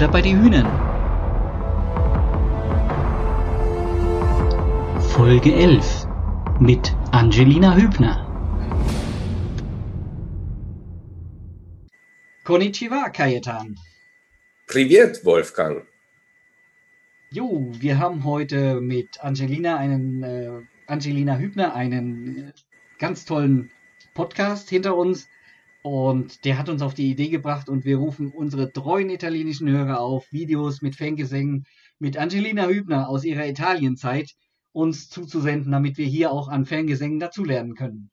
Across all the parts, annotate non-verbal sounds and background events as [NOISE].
Butter bei die Hühnern. Folge 11 mit Angelina Hübner. Konnichiwa, Kajetan. Privet, Wolfgang. Jo, wir haben heute mit Angelina einen äh, Angelina Hübner einen äh, ganz tollen Podcast hinter uns und der hat uns auf die Idee gebracht und wir rufen unsere treuen italienischen Hörer auf, Videos mit Fangesängen mit Angelina Hübner aus ihrer Italienzeit uns zuzusenden, damit wir hier auch an Fangesängen dazulernen können.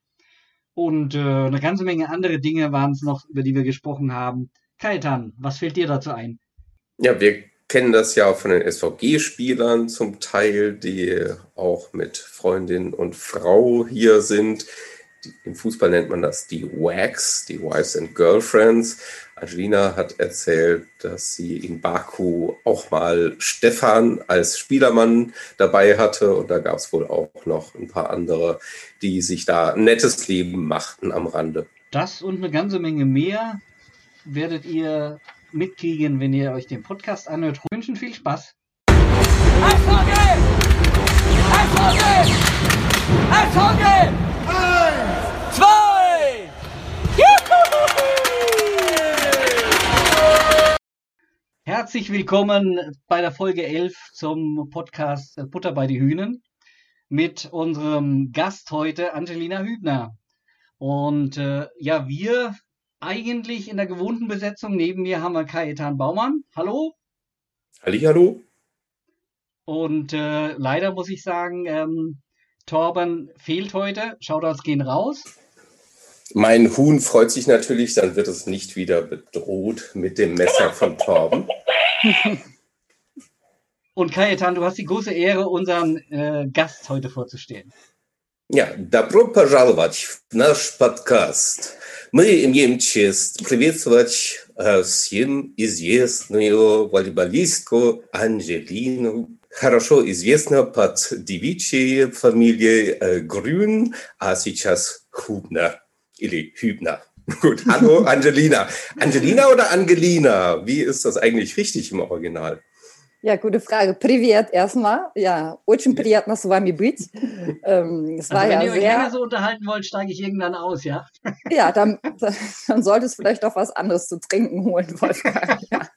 Und äh, eine ganze Menge andere Dinge waren es noch, über die wir gesprochen haben. Kaitan, was fällt dir dazu ein? Ja, wir kennen das ja von den SVG-Spielern zum Teil, die auch mit Freundin und Frau hier sind. Im Fußball nennt man das die WAGs, die Wives and Girlfriends. Angelina hat erzählt, dass sie in Baku auch mal Stefan als Spielermann dabei hatte und da gab es wohl auch noch ein paar andere, die sich da ein nettes Leben machten am Rande. Das und eine ganze Menge mehr werdet ihr mitkriegen, wenn ihr euch den Podcast anhört. Ich wünschen viel Spaß. Eishockey! Eishockey! Eishockey! Herzlich willkommen bei der Folge 11 zum Podcast Butter bei die Hühnen mit unserem Gast heute, Angelina Hübner. Und äh, ja, wir eigentlich in der gewohnten Besetzung. Neben mir haben wir Kajetan Baumann. Hallo. Halli, hallo. Und äh, leider muss ich sagen, ähm, Torben fehlt heute. Shoutouts gehen raus. Mein Huhn freut sich natürlich, dann wird es nicht wieder bedroht mit dem Messer von Torben. Und Kajetan, du hast die große Ehre, unseren äh, Gast heute vorzustellen. Ja, добро пожаловать в наш подкаст. Мы имеем честь приветствовать э, всем известную волейболистку Анжелину, хорошо известна под девичьей фамилией э, Grün, а сейчас Hubner или Hübner. [LAUGHS] Gut, hallo Angelina. Angelina oder Angelina? Wie ist das eigentlich richtig im Original? Ja, gute Frage. Привет erstmal. Ja, очень приятно с вами быть. Ähm, es also war wenn ja ihr euch sehr, länger so unterhalten wollt, steige ich irgendwann aus, ja? [LAUGHS] ja, dann, dann solltest du vielleicht doch was anderes zu trinken holen, Wolfgang. Ja.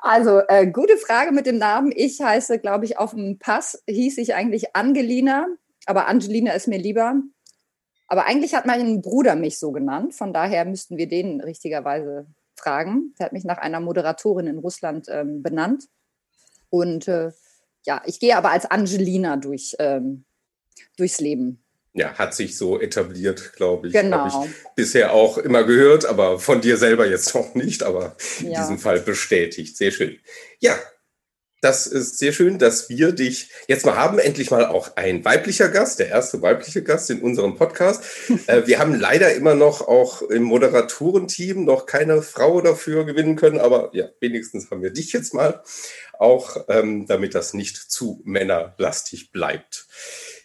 Also, äh, gute Frage mit dem Namen. Ich heiße, glaube ich, auf dem Pass hieß ich eigentlich Angelina, aber Angelina ist mir lieber. Aber eigentlich hat mein Bruder mich so genannt, von daher müssten wir den richtigerweise fragen. Der hat mich nach einer Moderatorin in Russland ähm, benannt. Und äh, ja, ich gehe aber als Angelina durch, ähm, durchs Leben. Ja, hat sich so etabliert, glaube ich. Genau. Habe ich bisher auch immer gehört, aber von dir selber jetzt noch nicht, aber in Ja. diesem Fall bestätigt. Sehr schön. Ja, das ist sehr schön, dass wir dich jetzt mal haben. Endlich mal auch ein weiblicher Gast, der erste weibliche Gast in unserem Podcast. [LAUGHS] äh, wir haben leider immer noch auch im Moderatorenteam noch keine Frau dafür gewinnen können, aber ja, wenigstens haben wir dich jetzt mal auch, ähm, damit das nicht zu männerlastig bleibt.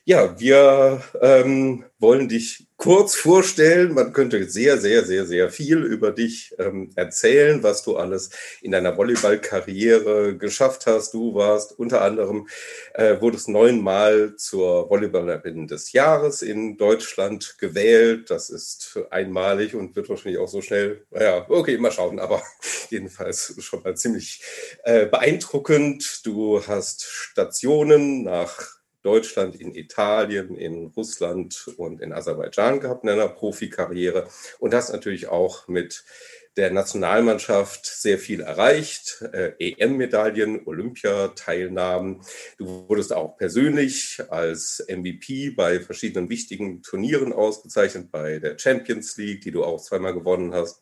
Ja, wir ähm, wollen dich kurz vorstellen. Man könnte sehr, sehr, sehr, sehr viel über dich ähm, erzählen, was du alles in deiner Volleyballkarriere geschafft hast. Du warst unter anderem, äh, wurdest neunmal zur Volleyballerin des Jahres in Deutschland gewählt. Das ist einmalig und wird wahrscheinlich auch so schnell, naja, okay, mal schauen, aber [LAUGHS] jedenfalls schon mal ziemlich äh, beeindruckend. Du hast Stationen nach Deutschland, in Italien, in Russland und in Aserbaidschan gehabt in deiner Profikarriere. Und hast natürlich auch mit der Nationalmannschaft sehr viel erreicht, äh, EM-Medaillen, Olympiateilnahmen. Du wurdest auch persönlich als MVP bei verschiedenen wichtigen Turnieren ausgezeichnet, bei der Champions League, die du auch zweimal gewonnen hast,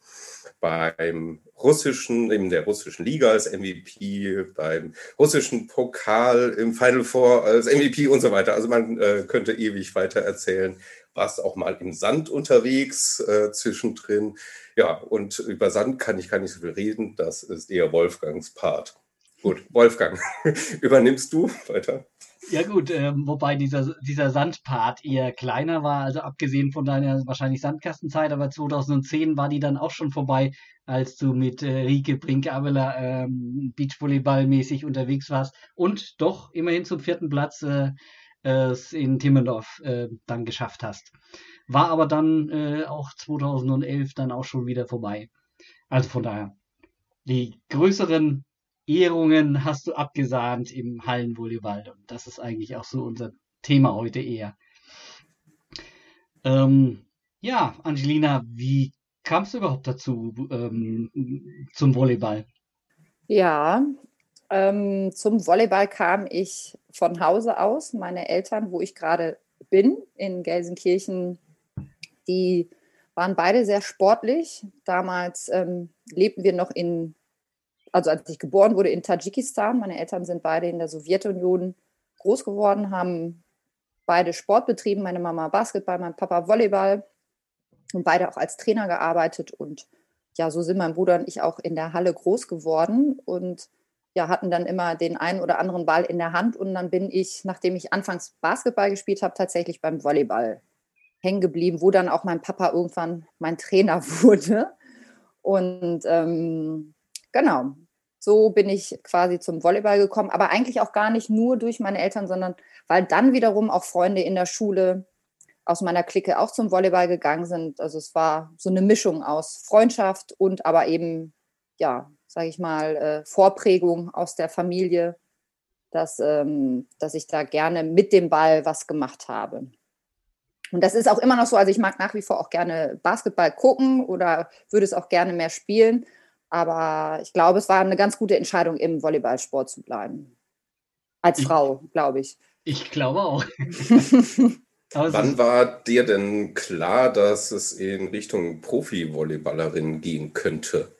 beim russischen, in der russischen Liga als MVP, beim russischen Pokal im Final Four als MVP und so weiter. Also man äh, könnte ewig weiter erzählen. Warst auch mal im Sand unterwegs äh, zwischendrin. Ja, und über Sand kann ich gar nicht so viel reden. Das ist eher Wolfgangs Part. Gut, Wolfgang, [LAUGHS] übernimmst du weiter? Ja gut, äh, wobei dieser, dieser Sandpart eher kleiner war, also abgesehen von deiner wahrscheinlich Sandkastenzeit, aber 2010 war die dann auch schon vorbei, als du mit äh, Rike Brink-Aveler ähm, Beachvolleyball-mäßig unterwegs warst und doch immerhin zum vierten Platz äh, es in Timmendorf äh, dann geschafft hast. War aber dann äh, auch 2011 dann auch schon wieder vorbei. Also von daher, die größeren Ehrungen hast du abgesahnt im Hallenvolleyball. Und das ist eigentlich auch so unser Thema heute eher. Ähm, ja, Angelina, wie kamst du überhaupt dazu ähm, zum Volleyball? Ja, ähm, zum Volleyball kam ich von Hause aus. Meine Eltern, wo ich gerade bin, in Gelsenkirchen, die waren beide sehr sportlich. Damals ähm, lebten wir noch in also als ich geboren wurde in Tadschikistan. Meine Eltern sind beide in der Sowjetunion groß geworden, haben beide Sport betrieben. Meine Mama Basketball, mein Papa Volleyball und beide auch als Trainer gearbeitet. Und ja, so sind mein Bruder und ich auch in der Halle groß geworden und ja, hatten dann immer den einen oder anderen Ball in der Hand. Und dann bin ich, nachdem ich anfangs Basketball gespielt habe, tatsächlich beim Volleyball hängen geblieben, wo dann auch mein Papa irgendwann mein Trainer [LAUGHS] wurde. Und ähm, genau, so bin ich quasi zum Volleyball gekommen, aber eigentlich auch gar nicht nur durch meine Eltern, sondern weil dann wiederum auch Freunde in der Schule aus meiner Clique auch zum Volleyball gegangen sind. Also es war so eine Mischung aus Freundschaft und aber eben, ja, sage ich mal, äh, Vorprägung aus der Familie, dass, ähm, dass ich da gerne mit dem Ball was gemacht habe. Und das ist auch immer noch so, also ich mag nach wie vor auch gerne Basketball gucken oder würde es auch gerne mehr spielen. Aber ich glaube, es war eine ganz gute Entscheidung, im Volleyballsport zu bleiben. Als ich, Frau, glaube ich. Ich glaube auch. [LAUGHS] Wann war dir denn klar, dass es in Richtung Profi-Volleyballerin gehen könnte?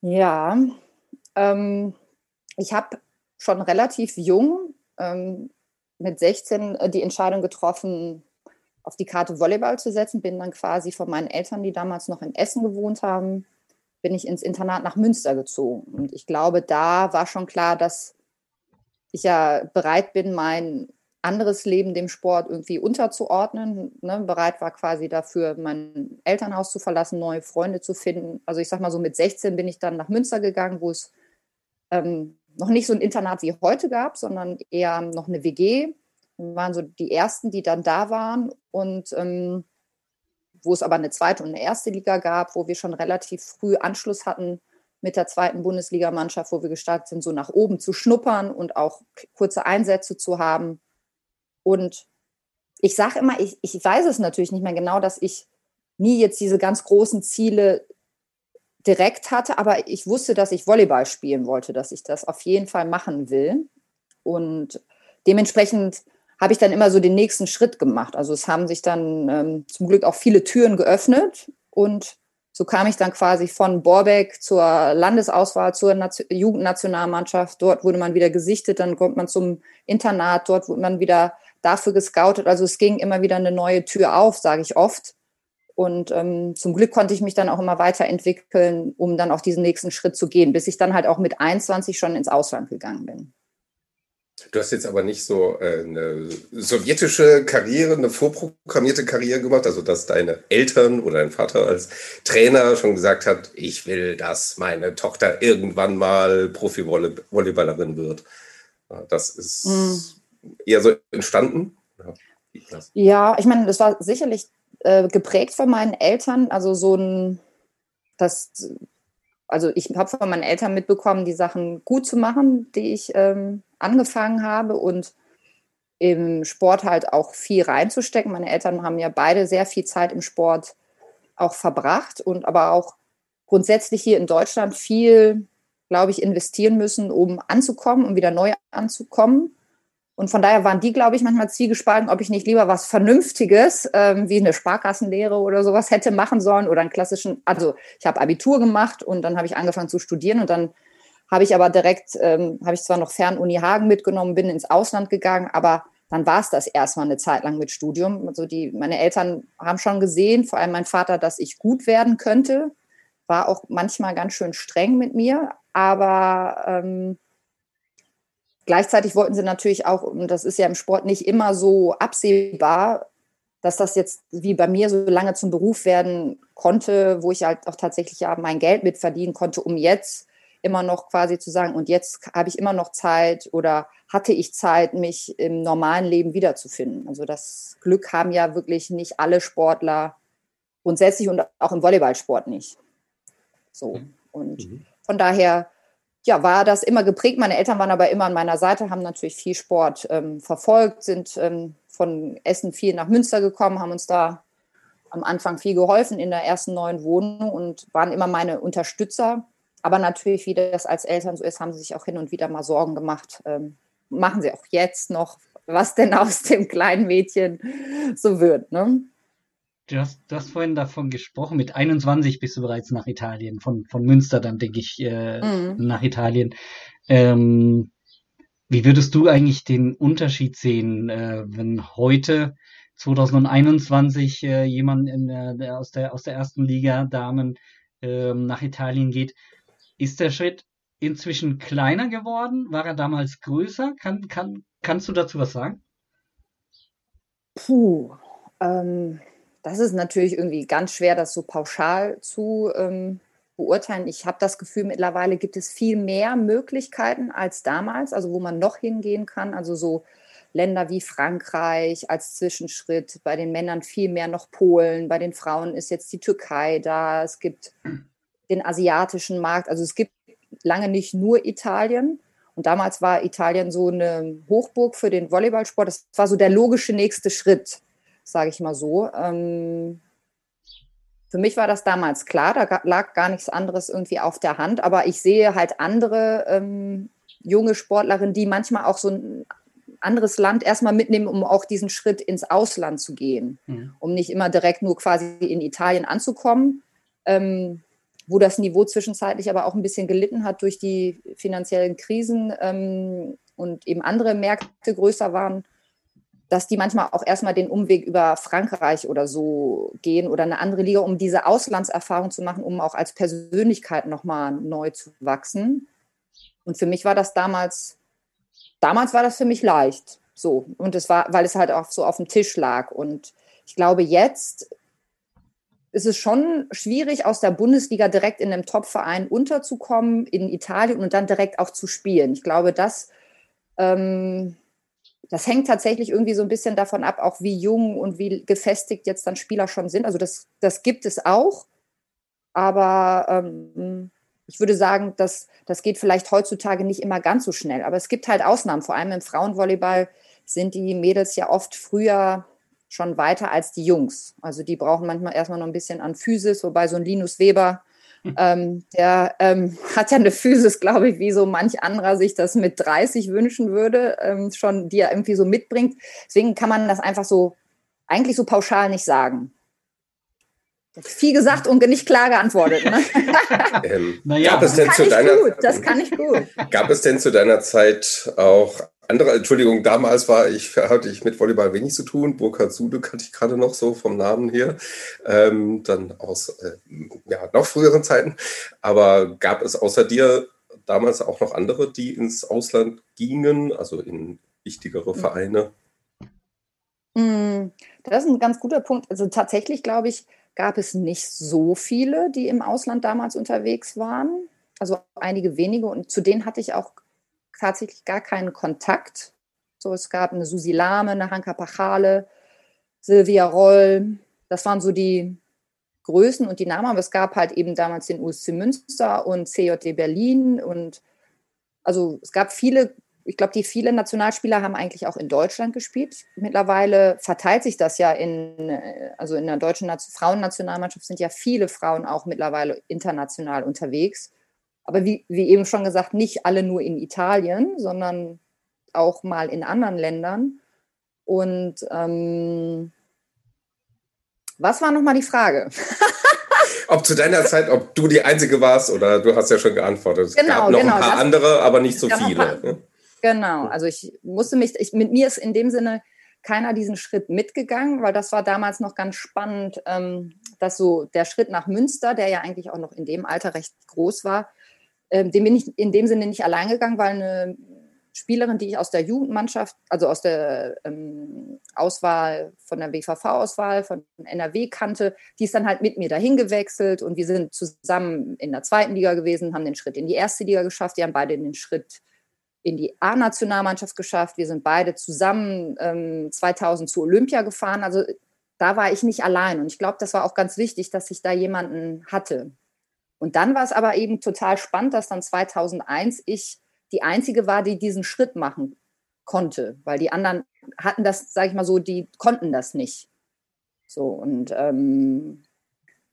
Ja, ähm, ich habe schon relativ jung ähm, mit 16 äh, die Entscheidung getroffen, auf die Karte Volleyball zu setzen. Bin dann quasi von meinen Eltern, die damals noch in Essen gewohnt haben, bin ich ins Internat nach Münster gezogen. Und ich glaube, da war schon klar, dass ich ja bereit bin, mein anderes Leben dem Sport irgendwie unterzuordnen. Ne? Bereit war quasi dafür, mein Elternhaus zu verlassen, neue Freunde zu finden. Also ich sag mal so, mit 16 bin ich dann nach Münster gegangen, wo es ähm, noch nicht so ein Internat wie heute gab, sondern eher noch eine WG. Wir waren so die ersten, die dann da waren. Und ähm, wo es aber eine zweite und eine erste Liga gab, wo wir schon relativ früh Anschluss hatten mit der zweiten Bundesligamannschaft, wo wir gestartet sind, so nach oben zu schnuppern und auch kurze Einsätze zu haben. Und ich sage immer, ich, ich weiß es natürlich nicht mehr genau, dass ich nie jetzt diese ganz großen Ziele direkt hatte, aber ich wusste, dass ich Volleyball spielen wollte, dass ich das auf jeden Fall machen will. Und dementsprechend habe ich dann immer so den nächsten Schritt gemacht. Also es haben sich dann ähm, zum Glück auch viele Türen geöffnet und so kam ich dann quasi von Borbeck zur Landesauswahl, zur Nation Jugendnationalmannschaft. Dort wurde man wieder gesichtet, dann kommt man zum Internat, dort wurde man wieder dafür gescoutet. Also es ging immer wieder eine neue Tür auf, sage ich oft. Und ähm, zum Glück konnte ich mich dann auch immer weiterentwickeln, um dann auch diesen nächsten Schritt zu gehen, bis ich dann halt auch mit 21 schon ins Ausland gegangen bin. Du hast jetzt aber nicht so äh, eine sowjetische Karriere, eine vorprogrammierte Karriere gemacht, also dass deine Eltern oder dein Vater als Trainer schon gesagt hat, ich will, dass meine Tochter irgendwann mal Profi-Volleyballerin wird. Das ist mhm. eher so entstanden. Ja, ich meine, das war sicherlich äh, geprägt von meinen Eltern, also so ein, das also ich habe von meinen Eltern mitbekommen, die Sachen gut zu machen, die ich ähm, angefangen habe und im Sport halt auch viel reinzustecken. Meine Eltern haben ja beide sehr viel Zeit im Sport auch verbracht und aber auch grundsätzlich hier in Deutschland viel, glaube ich, investieren müssen, um anzukommen, um wieder neu anzukommen. Und von daher waren die, glaube ich, manchmal zielgespalten, ob ich nicht lieber was Vernünftiges, ähm, wie eine Sparkassenlehre oder sowas hätte machen sollen oder einen klassischen, also ich habe Abitur gemacht und dann habe ich angefangen zu studieren und dann habe ich aber direkt, ähm, habe ich zwar noch Fern-Uni Hagen mitgenommen, bin ins Ausland gegangen, aber dann war es das erstmal eine Zeit lang mit Studium. Also die, meine Eltern haben schon gesehen, vor allem mein Vater, dass ich gut werden könnte, war auch manchmal ganz schön streng mit mir, aber ähm, gleichzeitig wollten sie natürlich auch, und das ist ja im Sport nicht immer so absehbar, dass das jetzt wie bei mir so lange zum Beruf werden konnte, wo ich halt auch tatsächlich ja mein Geld mit verdienen konnte, um jetzt immer noch quasi zu sagen, und jetzt habe ich immer noch Zeit oder hatte ich Zeit, mich im normalen Leben wiederzufinden. Also das Glück haben ja wirklich nicht alle Sportler grundsätzlich und auch im Volleyballsport nicht. So. Mhm. Und mhm. von daher, ja, war das immer geprägt. Meine Eltern waren aber immer an meiner Seite, haben natürlich viel Sport ähm, verfolgt, sind ähm, von Essen viel nach Münster gekommen, haben uns da am Anfang viel geholfen in der ersten neuen Wohnung und waren immer meine Unterstützer. Aber natürlich, wie das als Eltern so ist, haben sie sich auch hin und wieder mal Sorgen gemacht. Ähm, machen sie auch jetzt noch, was denn aus dem kleinen Mädchen so wird. Ne? Du hast, du hast vorhin davon gesprochen, mit 21 bist du bereits nach Italien, von, von Münster dann, denke ich, äh, mhm. nach Italien. Ähm, wie würdest du eigentlich den Unterschied sehen, äh, wenn heute 2021 äh, jemand in, äh, aus, der, aus der ersten Liga Damen äh, nach Italien geht? Ist der Schritt inzwischen kleiner geworden? War er damals größer? Kann, kann, kannst du dazu was sagen? Puh, ähm, das ist natürlich irgendwie ganz schwer, das so pauschal zu ähm, beurteilen. Ich habe das Gefühl, mittlerweile gibt es viel mehr Möglichkeiten als damals, also wo man noch hingehen kann. Also so Länder wie Frankreich als Zwischenschritt, bei den Männern viel mehr noch Polen, bei den Frauen ist jetzt die Türkei da, es gibt den asiatischen Markt, also es gibt lange nicht nur Italien. Und damals war Italien so eine Hochburg für den Volleyballsport. Das war so der logische nächste Schritt sage ich mal so. Ähm, für mich war das damals klar, da lag gar nichts anderes irgendwie auf der Hand, aber ich sehe halt andere ähm, junge Sportlerinnen, die manchmal auch so ein anderes Land erstmal mitnehmen, um auch diesen Schritt ins Ausland zu gehen, mhm. um nicht immer direkt nur quasi in Italien anzukommen, ähm, wo das Niveau zwischenzeitlich aber auch ein bisschen gelitten hat durch die finanziellen Krisen ähm, und eben andere Märkte größer waren dass die manchmal auch erstmal den Umweg über Frankreich oder so gehen oder eine andere Liga, um diese Auslandserfahrung zu machen, um auch als Persönlichkeit nochmal neu zu wachsen. Und für mich war das damals, damals war das für mich leicht. So. Und es war, weil es halt auch so auf dem Tisch lag. Und ich glaube, jetzt ist es schon schwierig, aus der Bundesliga direkt in einem Top-Verein unterzukommen, in Italien und dann direkt auch zu spielen. Ich glaube, das ähm, das hängt tatsächlich irgendwie so ein bisschen davon ab, auch wie jung und wie gefestigt jetzt dann Spieler schon sind. Also das, das gibt es auch. Aber ähm, ich würde sagen, dass, das geht vielleicht heutzutage nicht immer ganz so schnell. Aber es gibt halt Ausnahmen. Vor allem im Frauenvolleyball sind die Mädels ja oft früher schon weiter als die Jungs. Also die brauchen manchmal erstmal noch ein bisschen an Physis, wobei so ein Linus Weber [LAUGHS] ähm, der ähm, [LAUGHS] hat ja eine Physis, glaube ich, wie so manch anderer sich das mit 30 wünschen würde, ähm, schon die er irgendwie so mitbringt. Deswegen kann man das einfach so eigentlich so pauschal nicht sagen. Viel gesagt und nicht klar geantwortet. Ne? [LAUGHS] ähm, naja, gab es denn zu deiner, gut, das kann ich gut. Gab es denn zu deiner Zeit auch andere, Entschuldigung, damals war ich, hatte ich mit Volleyball wenig zu tun. Burkhard Sude kannte ich gerade noch so vom Namen her. Ähm, dann aus äh, ja, noch früheren Zeiten. Aber gab es außer dir damals auch noch andere, die ins Ausland gingen, also in wichtigere hm. Vereine? Hm, das ist ein ganz guter Punkt. Also tatsächlich, glaube ich, gab es nicht so viele, die im Ausland damals unterwegs waren. Also einige wenige. Und zu denen hatte ich auch tatsächlich gar keinen Kontakt. So, es gab eine Susi Lahme, eine Hanka Pachale, Silvia Roll. Das waren so die Größen und die Namen, aber es gab halt eben damals den USC Münster und CJD Berlin und also es gab viele, ich glaube, die viele Nationalspieler haben eigentlich auch in Deutschland gespielt. Mittlerweile verteilt sich das ja in, also in der deutschen Frauennationalmannschaft sind ja viele Frauen auch mittlerweile international unterwegs. Aber wie, wie eben schon gesagt, nicht alle nur in Italien, sondern auch mal in anderen Ländern. Und ähm, was war nochmal die Frage? [LAUGHS] ob zu deiner Zeit, ob du die Einzige warst oder du hast ja schon geantwortet. Es genau, gab noch genau, ein paar das, andere, aber nicht so viele. Paar, genau, also ich musste mich, ich, mit mir ist in dem Sinne keiner diesen Schritt mitgegangen, weil das war damals noch ganz spannend, ähm, dass so der Schritt nach Münster, der ja eigentlich auch noch in dem Alter recht groß war, ähm, den bin ich in dem Sinne nicht allein gegangen, weil eine Spielerin, die ich aus der Jugendmannschaft, also aus der ähm, Auswahl, von der WVV-Auswahl, von NRW kannte, die ist dann halt mit mir dahin gewechselt und wir sind zusammen in der zweiten Liga gewesen, haben den Schritt in die erste Liga geschafft, die haben beide den Schritt in die A-Nationalmannschaft geschafft. Wir sind beide zusammen ähm, 2000 zu Olympia gefahren. Also da war ich nicht allein. Und ich glaube, das war auch ganz wichtig, dass ich da jemanden hatte. Und dann war es aber eben total spannend, dass dann 2001 ich die einzige war, die diesen Schritt machen konnte, weil die anderen hatten das, sage ich mal so, die konnten das nicht. So und ähm,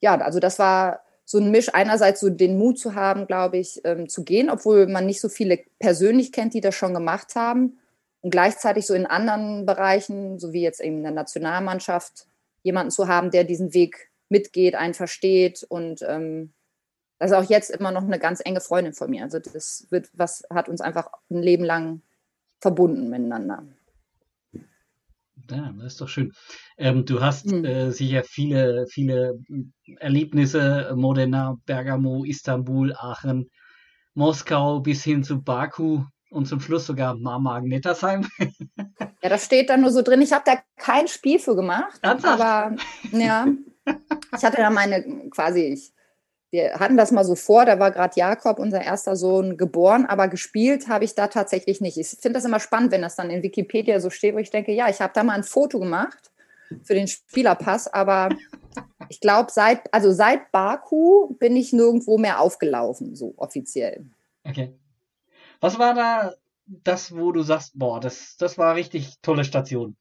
ja, also das war so ein Misch, einerseits so den Mut zu haben, glaube ich, ähm, zu gehen, obwohl man nicht so viele persönlich kennt, die das schon gemacht haben. Und gleichzeitig so in anderen Bereichen, so wie jetzt eben in der Nationalmannschaft, jemanden zu haben, der diesen Weg mitgeht, einen versteht und ähm, das ist auch jetzt immer noch eine ganz enge Freundin von mir. Also das wird, was hat uns einfach ein Leben lang verbunden miteinander. Ja, das ist doch schön. Ähm, du hast mhm. äh, sicher viele, viele Erlebnisse, Modena, Bergamo, Istanbul, Aachen, Moskau bis hin zu Baku und zum Schluss sogar Marmagen Nettersheim. [LAUGHS] ja, das steht da nur so drin. Ich habe da kein Spiel für gemacht, Ernsthaft? aber ja, ich hatte da meine quasi, ich wir hatten das mal so vor, da war gerade Jakob, unser erster Sohn, geboren, aber gespielt habe ich da tatsächlich nicht. Ich finde das immer spannend, wenn das dann in Wikipedia so steht, wo ich denke, ja, ich habe da mal ein Foto gemacht für den Spielerpass, aber [LAUGHS] ich glaube, seit, also seit Baku bin ich nirgendwo mehr aufgelaufen, so offiziell. Okay. Was war da das, wo du sagst, boah, das, das war richtig tolle Station?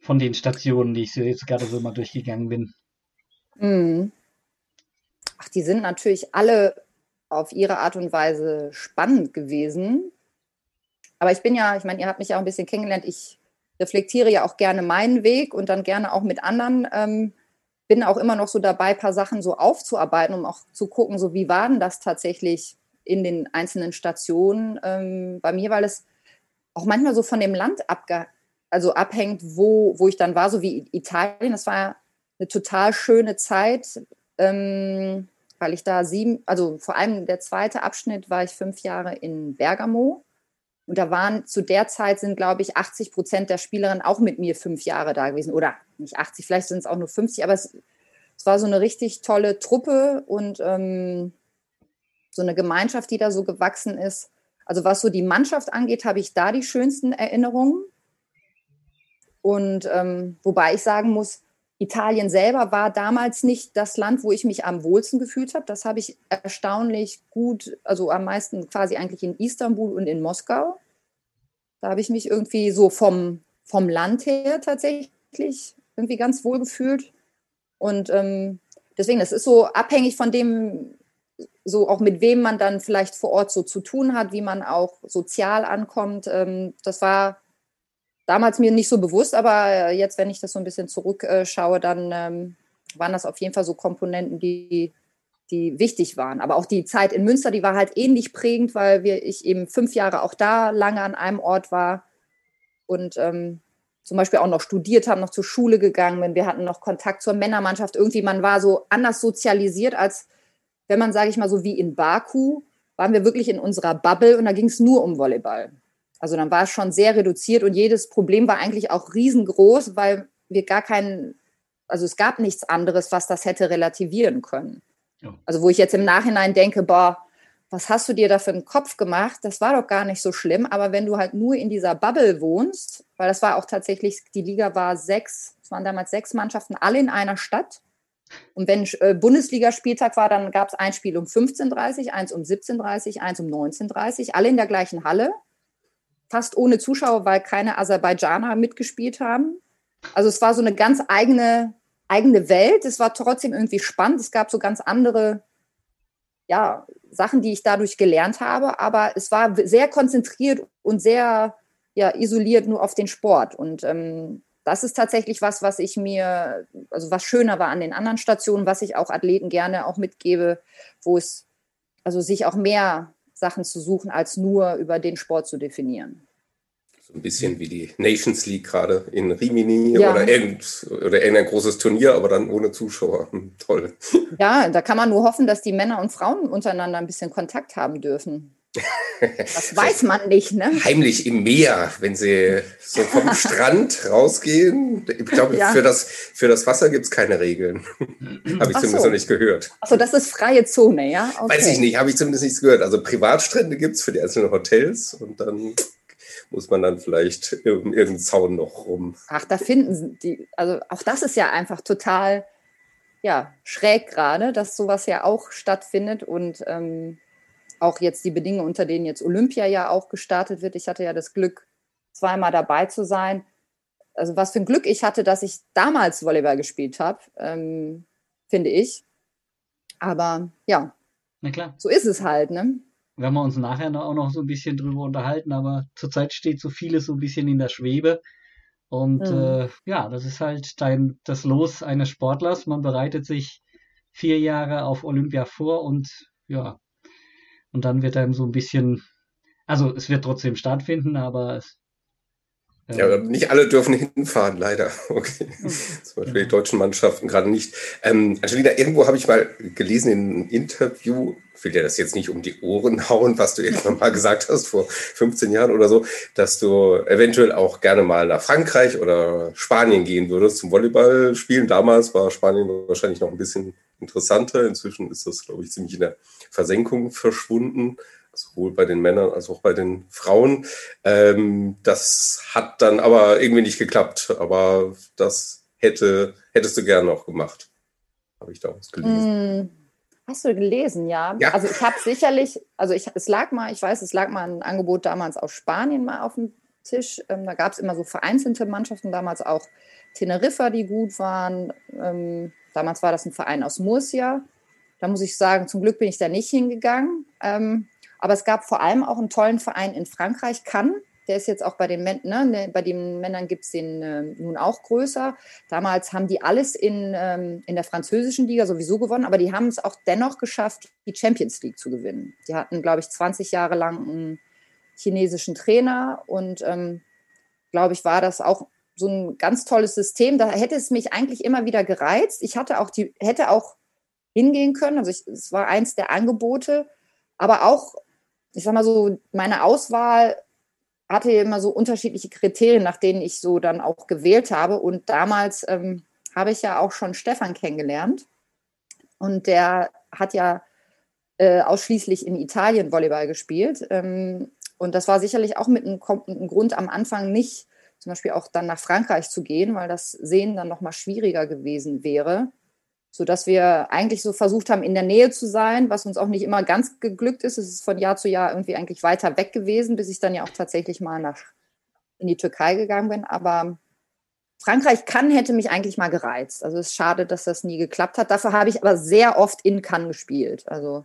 Von den Stationen, die ich jetzt gerade so mal durchgegangen bin. Mhm ach, die sind natürlich alle auf ihre Art und Weise spannend gewesen. Aber ich bin ja, ich meine, ihr habt mich ja auch ein bisschen kennengelernt. Ich reflektiere ja auch gerne meinen Weg und dann gerne auch mit anderen. Ähm, bin auch immer noch so dabei, ein paar Sachen so aufzuarbeiten, um auch zu gucken, so wie war denn das tatsächlich in den einzelnen Stationen ähm, bei mir, weil es auch manchmal so von dem Land abge also abhängt, wo, wo ich dann war, so wie Italien. Das war eine total schöne Zeit, ähm, weil ich da sieben, also vor allem der zweite Abschnitt war ich fünf Jahre in Bergamo. Und da waren zu der Zeit sind, glaube ich, 80 Prozent der Spielerinnen auch mit mir fünf Jahre da gewesen. Oder nicht 80, vielleicht sind es auch nur 50, aber es, es war so eine richtig tolle Truppe und ähm, so eine Gemeinschaft, die da so gewachsen ist. Also was so die Mannschaft angeht, habe ich da die schönsten Erinnerungen. Und ähm, wobei ich sagen muss, Italien selber war damals nicht das Land, wo ich mich am wohlsten gefühlt habe. Das habe ich erstaunlich gut, also am meisten quasi eigentlich in Istanbul und in Moskau. Da habe ich mich irgendwie so vom, vom Land her tatsächlich irgendwie ganz wohl gefühlt. Und ähm, deswegen, es ist so abhängig von dem, so auch mit wem man dann vielleicht vor Ort so zu tun hat, wie man auch sozial ankommt. Ähm, das war damals mir nicht so bewusst, aber äh, jetzt, wenn ich das so ein bisschen zurückschaue, dann ähm, waren das auf jeden Fall so Komponenten, die, die wichtig waren. Aber auch die Zeit in Münster, die war halt ähnlich prägend, weil wir, ich eben fünf Jahre auch da lange an einem Ort war und ähm, zum Beispiel auch noch studiert haben, noch zur Schule gegangen bin. Wir hatten noch Kontakt zur Männermannschaft. Irgendwie, man war so anders sozialisiert, als wenn man, sage ich mal, so wie in Baku, waren wir wirklich in unserer Bubble und da ging es nur um Volleyball. Also dann war es schon sehr reduziert und jedes Problem war eigentlich auch riesengroß, weil wir gar keinen, also es gab nichts anderes, was das hätte relativieren können. Ja. Also wo ich jetzt im Nachhinein denke, boah, was hast du dir da für einen Kopf gemacht? Das war doch gar nicht so schlimm. Aber wenn du halt nur in dieser Bubble wohnst, weil das war auch tatsächlich, die Liga war sechs, es waren damals sechs Mannschaften, alle in einer Stadt. Und wenn äh, Bundesligaspieltag war, dann gab es ein Spiel um 15.30 Uhr, eins um 17.30 Uhr, eins um 19.30 Uhr, alle in der gleichen Halle fast ohne Zuschauer, weil keine Aserbaidschaner mitgespielt haben. Also es war so eine ganz eigene, eigene Welt. Es war trotzdem irgendwie spannend. Es gab so ganz andere ja, Sachen, die ich dadurch gelernt habe, aber es war sehr konzentriert und sehr ja, isoliert nur auf den Sport. Und ähm, das ist tatsächlich was, was ich mir, also was schöner war an den anderen Stationen, was ich auch Athleten gerne auch mitgebe, wo es also sich auch mehr Sachen zu suchen, als nur über den Sport zu definieren. So ein bisschen wie die Nations League gerade in Rimini ja. oder, irgend, oder irgendein großes Turnier, aber dann ohne Zuschauer. Hm, toll. Ja, da kann man nur hoffen, dass die Männer und Frauen untereinander ein bisschen Kontakt haben dürfen. Das [LAUGHS] weiß man nicht, ne? Heimlich im Meer, wenn sie so vom [LAUGHS] Strand rausgehen. Ich glaube, ja. für, das, für das Wasser gibt es keine Regeln. [CLEARS THROAT] habe ich Ach zumindest so. noch nicht gehört. Achso, das ist freie Zone, ja? Okay. Weiß ich nicht, habe ich zumindest nichts gehört. Also Privatstrände gibt es für die einzelnen Hotels und dann muss man dann vielleicht um irgendeinen Zaun noch rum. Ach, da finden die, also auch das ist ja einfach total ja, schräg gerade, dass sowas ja auch stattfindet und ähm, auch jetzt die Bedingungen, unter denen jetzt Olympia ja auch gestartet wird. Ich hatte ja das Glück, zweimal dabei zu sein. Also was für ein Glück ich hatte, dass ich damals Volleyball gespielt habe, ähm, finde ich. Aber ja, Na klar. so ist es halt, ne? Werden wir uns nachher auch noch so ein bisschen drüber unterhalten, aber zurzeit steht so vieles so ein bisschen in der Schwebe. Und mhm. äh, ja, das ist halt dein, das Los eines Sportlers. Man bereitet sich vier Jahre auf Olympia vor und ja, und dann wird einem so ein bisschen, also es wird trotzdem stattfinden, aber es, ja, nicht alle dürfen hinfahren, leider. [LAUGHS] Okay. Zum Beispiel die deutschen Mannschaften gerade nicht. Ähm, Angelina, irgendwo habe ich mal gelesen in einem Interview, ich will dir das jetzt nicht um die Ohren [LAUGHS] hauen, was du irgendwann mal gesagt hast vor 15 Jahren oder so, dass du eventuell auch gerne mal nach Frankreich oder Spanien gehen würdest zum Volleyball spielen. Damals war Spanien wahrscheinlich noch ein bisschen interessanter. Inzwischen ist das, glaube ich, ziemlich in der Versenkung verschwunden, sowohl bei den Männern als auch bei den Frauen. Ähm, das hat dann aber irgendwie nicht geklappt. Aber das hätte, hättest du gerne noch gemacht. Habe ich daraus gelesen. Mm. Hast du gelesen, ja? ja. Also ich habe sicherlich, also ich, es lag mal, ich weiß, es lag mal ein Angebot damals aus Spanien mal auf dem Tisch. Ähm, da gab es immer so vereinzelte Mannschaften, damals auch Teneriffa, die gut waren. Ähm, damals war das ein Verein aus Murcia. Da muss ich sagen, zum Glück bin ich da nicht hingegangen. Ähm, aber es gab vor allem auch einen tollen Verein in Frankreich, Cannes. Der ist jetzt auch bei den, Männern, ne, bei den Männern gibt es den äh, nun auch größer. Damals haben die alles in, ähm, in der französischen Liga sowieso gewonnen, aber die haben es auch dennoch geschafft, die Champions League zu gewinnen. Die hatten, glaube ich, 20 Jahre lang einen chinesischen Trainer und, ähm, glaube ich, war das auch so ein ganz tolles System. Da hätte es mich eigentlich immer wieder gereizt. Ich hatte auch die, hätte auch hingehen können. Also ich, es war eins der Angebote, aber auch, ich sag mal so, meine Auswahl hatte immer so unterschiedliche Kriterien, nach denen ich so dann auch gewählt habe. Und damals ähm, habe ich ja auch schon Stefan kennengelernt. Und der hat ja äh, ausschließlich in Italien Volleyball gespielt. Ähm, und das war sicherlich auch mit einem, einem Grund am Anfang nicht, zum Beispiel auch dann nach Frankreich zu gehen, weil das Sehen dann nochmal schwieriger gewesen wäre so dass wir eigentlich so versucht haben, in der Nähe zu sein, was uns auch nicht immer ganz geglückt ist. Es ist von Jahr zu Jahr irgendwie eigentlich weiter weg gewesen, bis ich dann ja auch tatsächlich mal nach in die Türkei gegangen bin. Aber Frankreich kann hätte mich eigentlich mal gereizt. Also es ist schade, dass das nie geklappt hat. Dafür habe ich aber sehr oft in Cannes gespielt. Also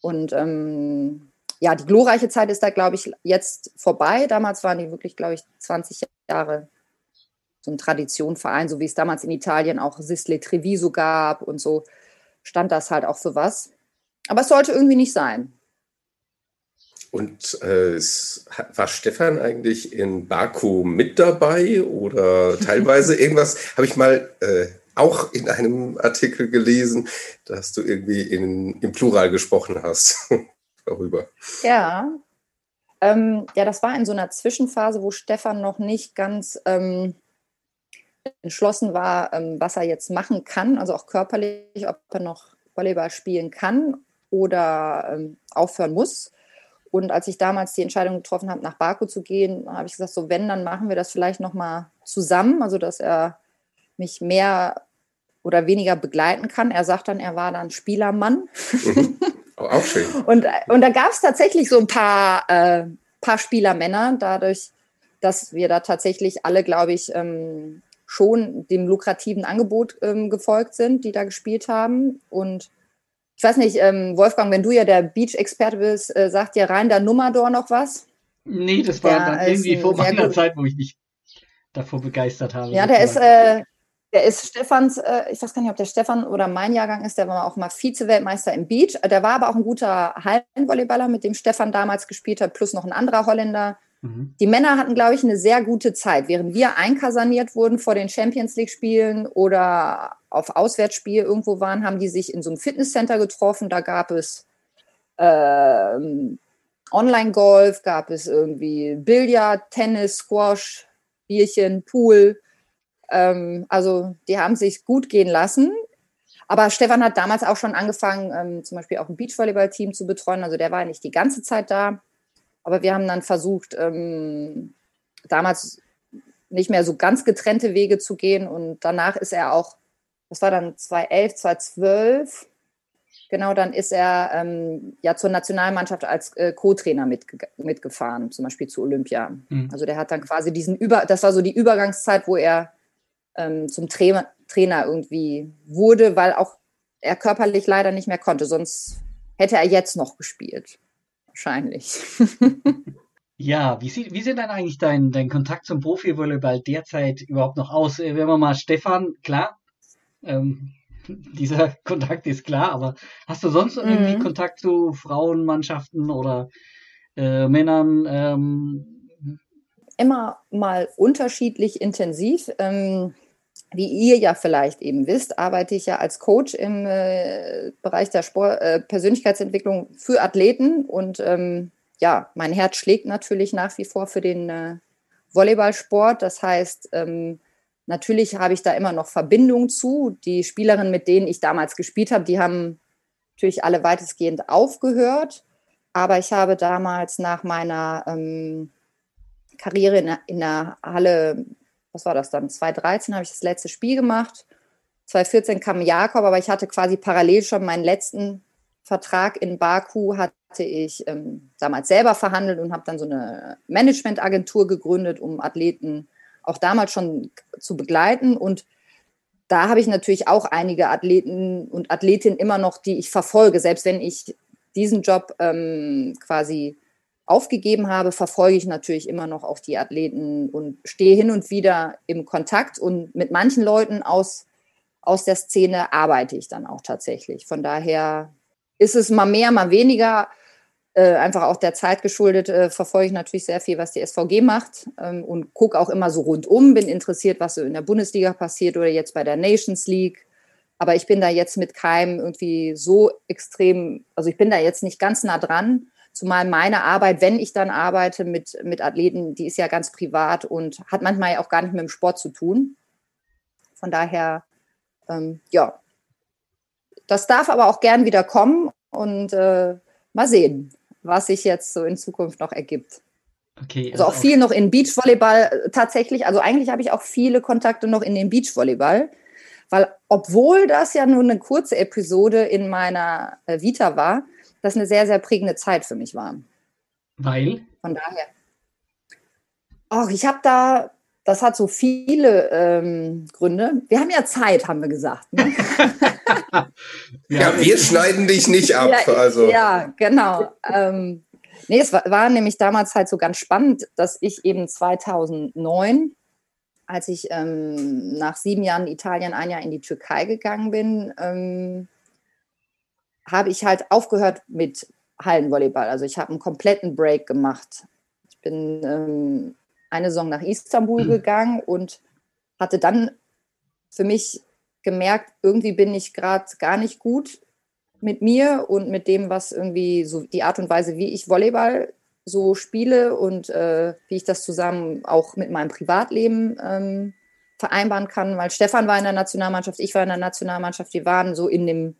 und ähm, ja, die glorreiche Zeit ist da, glaube ich, jetzt vorbei. Damals waren die wirklich, glaube ich, 20 Jahre so ein Traditionverein, so wie es damals in Italien auch Sisle Treviso gab und so, stand das halt auch für was. Aber es sollte irgendwie nicht sein. Und äh, war Stefan eigentlich in Baku mit dabei oder [LAUGHS] teilweise irgendwas? Habe ich mal äh, auch in einem Artikel gelesen, dass du irgendwie in, im Plural gesprochen hast [LAUGHS] darüber. Ja. Ähm, ja, das war in so einer Zwischenphase, wo Stefan noch nicht ganz ähm, entschlossen war, ähm, was er jetzt machen kann, also auch körperlich, ob er noch Volleyball spielen kann oder ähm, aufhören muss. Und als ich damals die Entscheidung getroffen habe, nach Baku zu gehen, habe ich gesagt, so wenn, dann machen wir das vielleicht nochmal zusammen, also dass er mich mehr oder weniger begleiten kann. Er sagt dann, er war dann Spielermann. Mhm. Auch schön. [LAUGHS] und, und da gab es tatsächlich so ein paar, äh, paar Spielermänner, dadurch, dass wir da tatsächlich alle, glaube ich, ähm, schon dem lukrativen Angebot ähm, gefolgt sind, die da gespielt haben. Und ich weiß nicht, ähm, Wolfgang, wenn du ja der Beach-Experte bist, äh, sagt dir rein der Nummerdor noch was? Nee, das war der dann irgendwie vor meiner Zeit, wo ich mich davor begeistert habe. Ja, der ist, äh, der ist Stefans, äh, ich weiß gar nicht, ob der Stefan oder mein Jahrgang ist, der war auch mal Vize-Weltmeister im Beach. Der war aber auch ein guter Hallenvolleyballer, mit dem Stefan damals gespielt hat, plus noch ein anderer Holländer, Mhm. Die Männer hatten, glaube ich, eine sehr gute Zeit. Während wir einkaserniert wurden vor den Champions League-Spielen oder auf Auswärtsspiel irgendwo waren, haben die sich in so einem Fitnesscenter getroffen. Da gab es ähm, Online-Golf, gab es irgendwie Billard, Tennis, Squash, Bierchen, Pool. Ähm, also die haben sich gut gehen lassen. Aber Stefan hat damals auch schon angefangen, ähm, zum Beispiel auch ein Beachvolleyball-Team zu betreuen. Also der war nicht die ganze Zeit da. Aber wir haben dann versucht, ähm, damals nicht mehr so ganz getrennte Wege zu gehen. Und danach ist er auch, das war dann 2011, 2012, genau, dann ist er ähm, ja zur Nationalmannschaft als äh, Co-Trainer mitge mitgefahren, zum Beispiel zu Olympia. Mhm. Also der hat dann quasi diesen Über, das war so die Übergangszeit, wo er ähm, zum Tra Trainer irgendwie wurde, weil auch er körperlich leider nicht mehr konnte. Sonst hätte er jetzt noch gespielt wahrscheinlich. Ja, wie sieht, wie sieht dann eigentlich dein, dein Kontakt zum Profivolleyball derzeit überhaupt noch aus? Äh, wenn wir mal Stefan, klar, ähm, [LAUGHS] dieser Kontakt ist klar, aber hast du sonst irgendwie mhm. Kontakt zu Frauenmannschaften oder äh, Männern? Ähm? Immer mal unterschiedlich intensiv. Ähm, wie ihr ja vielleicht eben wisst, arbeite ich ja als Coach im äh, Bereich der Sport, äh, Persönlichkeitsentwicklung für Athleten und ähm, ja, mein Herz schlägt natürlich nach wie vor für den äh, Volleyballsport. Das heißt, ähm, natürlich habe ich da immer noch Verbindung zu. Die Spielerinnen, mit denen ich damals gespielt habe, die haben natürlich alle weitestgehend aufgehört. Aber ich habe damals nach meiner ähm, Karriere in in der Halle was war das dann? 2013 habe ich das letzte Spiel gemacht. 2014 kam Jakob, aber ich hatte quasi parallel schon meinen letzten Vertrag in Baku, hatte ich ähm, damals selber verhandelt und habe dann so eine Managementagentur gegründet, um Athleten auch damals schon zu begleiten. Und da habe ich natürlich auch einige Athleten und Athletinnen immer noch, die ich verfolge, selbst wenn ich diesen Job ähm, quasi aufgegeben habe, verfolge ich natürlich immer noch auch die Athleten und stehe hin und wieder im Kontakt und mit manchen Leuten aus, aus der Szene arbeite ich dann auch tatsächlich. Von daher ist es mal mehr, mal weniger. Äh, einfach auch der Zeit geschuldet, äh, verfolge ich natürlich sehr viel, was die SVG macht ähm, und gucke auch immer so rundum, bin interessiert, was so in der Bundesliga passiert oder jetzt bei der Nations League. Aber ich bin da jetzt mit keinem irgendwie so extrem, also ich bin da jetzt nicht ganz nah dran. Zumal meine Arbeit, wenn ich dann arbeite mit, mit Athleten, die ist ja ganz privat und hat manchmal ja auch gar nicht mit dem Sport zu tun. Von daher, ähm, ja, das darf aber auch gern wieder kommen und äh, mal sehen, was sich jetzt so in Zukunft noch ergibt. Okay, also, also auch viel noch in Beachvolleyball äh, tatsächlich. Also eigentlich habe ich auch viele Kontakte noch in den Beachvolleyball, weil obwohl das ja nur eine kurze Episode in meiner äh, Vita war, das eine sehr, sehr prägende Zeit für mich war. Weil? Von daher. Ach, ich habe da, das hat so viele ähm, Gründe. Wir haben ja Zeit, haben wir gesagt. Ne? [LAUGHS] ja, wir schneiden dich nicht ab. Ja, also. ja genau. Ähm, nee, es war, war nämlich damals halt so ganz spannend, dass ich eben 2009 als ich ähm, nach sieben Jahren Italien ein Jahr in die Türkei gegangen bin, ähm, habe ich halt aufgehört mit Hallenvolleyball. Also ich habe einen kompletten Break gemacht. Ich bin ähm, eine Saison nach Istanbul mhm. gegangen und hatte dann für mich gemerkt, irgendwie bin ich gerade gar nicht gut mit mir und mit dem, was irgendwie so die Art und Weise, wie ich Volleyball so spiele und äh, wie ich das zusammen auch mit meinem Privatleben ähm, vereinbaren kann, weil Stefan war in der Nationalmannschaft, ich war in der Nationalmannschaft, wir waren so in dem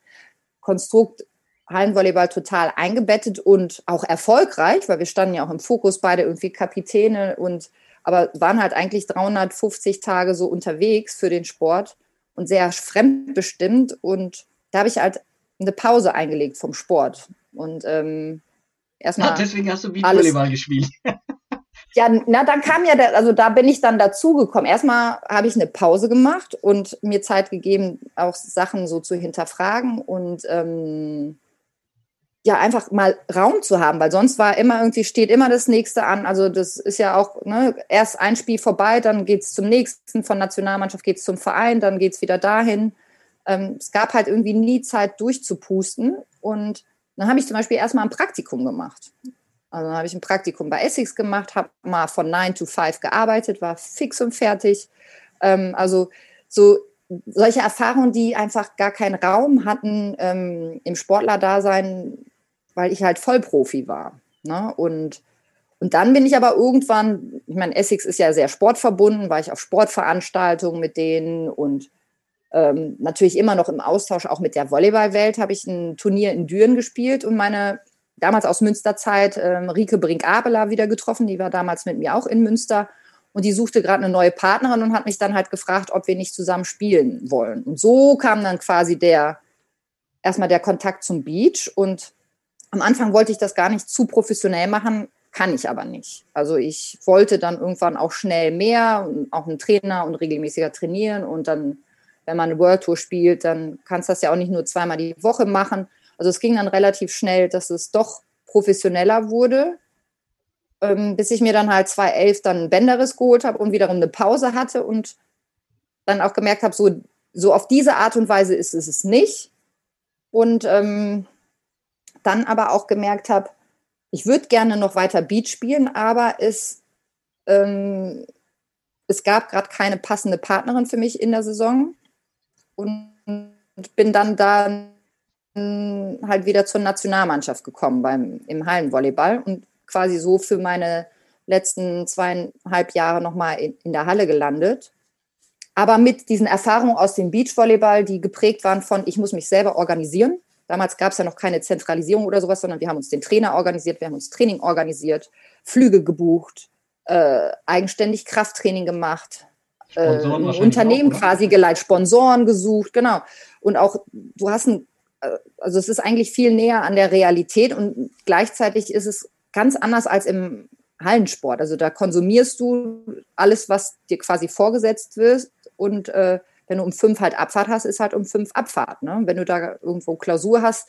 Konstrukt Hallenvolleyball total eingebettet und auch erfolgreich, weil wir standen ja auch im Fokus, beide irgendwie Kapitäne und aber waren halt eigentlich 350 Tage so unterwegs für den Sport und sehr fremdbestimmt und da habe ich halt eine Pause eingelegt vom Sport und ähm, erstmal. Ja, deswegen hast du Beachvolleyball gespielt. [LAUGHS] Ja, na, dann kam ja, der, also da bin ich dann dazugekommen. Erstmal habe ich eine Pause gemacht und mir Zeit gegeben, auch Sachen so zu hinterfragen und ähm, ja, einfach mal Raum zu haben, weil sonst war immer irgendwie, steht immer das nächste an. Also das ist ja auch, ne, erst ein Spiel vorbei, dann geht es zum nächsten, von Nationalmannschaft geht es zum Verein, dann geht es wieder dahin. Ähm, es gab halt irgendwie nie Zeit durchzupusten und dann habe ich zum Beispiel erstmal ein Praktikum gemacht Also dann habe ich ein Praktikum bei Essex gemacht, habe mal von 9 to 5 gearbeitet, war fix und fertig. Ähm, also so solche Erfahrungen, die einfach gar keinen Raum hatten ähm, im Sportlerdasein, weil ich halt Vollprofi war. Ne? Und, und dann bin ich aber irgendwann, ich meine, Essex ist ja sehr sportverbunden, war ich auf Sportveranstaltungen mit denen und ähm, natürlich immer noch im Austausch auch mit der Volleyballwelt, habe ich ein Turnier in Düren gespielt und meine damals aus Münsterzeit ähm, Rike Brink-Abela wieder getroffen, die war damals mit mir auch in Münster und die suchte gerade eine neue Partnerin und hat mich dann halt gefragt, ob wir nicht zusammen spielen wollen. Und so kam dann quasi der, erstmal der Kontakt zum Beach. Und am Anfang wollte ich das gar nicht zu professionell machen, kann ich aber nicht. Also ich wollte dann irgendwann auch schnell mehr, auch ein Trainer und regelmäßiger trainieren. Und dann, wenn man eine World Tour spielt, dann kannst du das ja auch nicht nur zweimal die Woche machen. Also es ging dann relativ schnell, dass es doch professioneller wurde ähm, bis ich mir dann halt 2011 dann ein Bänderriss geholt habe und wiederum eine Pause hatte und dann auch gemerkt habe, so, so auf diese Art und Weise ist es es nicht. Und ähm, dann aber auch gemerkt habe, ich würde gerne noch weiter Beat spielen, aber es, ähm, es gab gerade keine passende Partnerin für mich in der Saison und bin dann da halt wieder zur Nationalmannschaft gekommen beim, im Hallenvolleyball und quasi so für meine letzten zweieinhalb Jahre nochmal in, in der Halle gelandet. Aber mit diesen Erfahrungen aus dem Beachvolleyball, die geprägt waren von, ich muss mich selber organisieren. Damals gab es ja noch keine Zentralisierung oder sowas, sondern wir haben uns den Trainer organisiert, wir haben uns Training organisiert, Flüge gebucht, äh, eigenständig Krafttraining gemacht, äh, Unternehmen auch, quasi geleitet, Sponsoren gesucht, genau. Und auch, du hast ein, also es ist eigentlich viel näher an der Realität und gleichzeitig ist es ganz anders als im Hallensport. Also da konsumierst du alles, was dir quasi vorgesetzt wird und äh, wenn du um fünf halt Abfahrt hast, ist halt um fünf Abfahrt. Ne? Wenn du da irgendwo Klausur hast,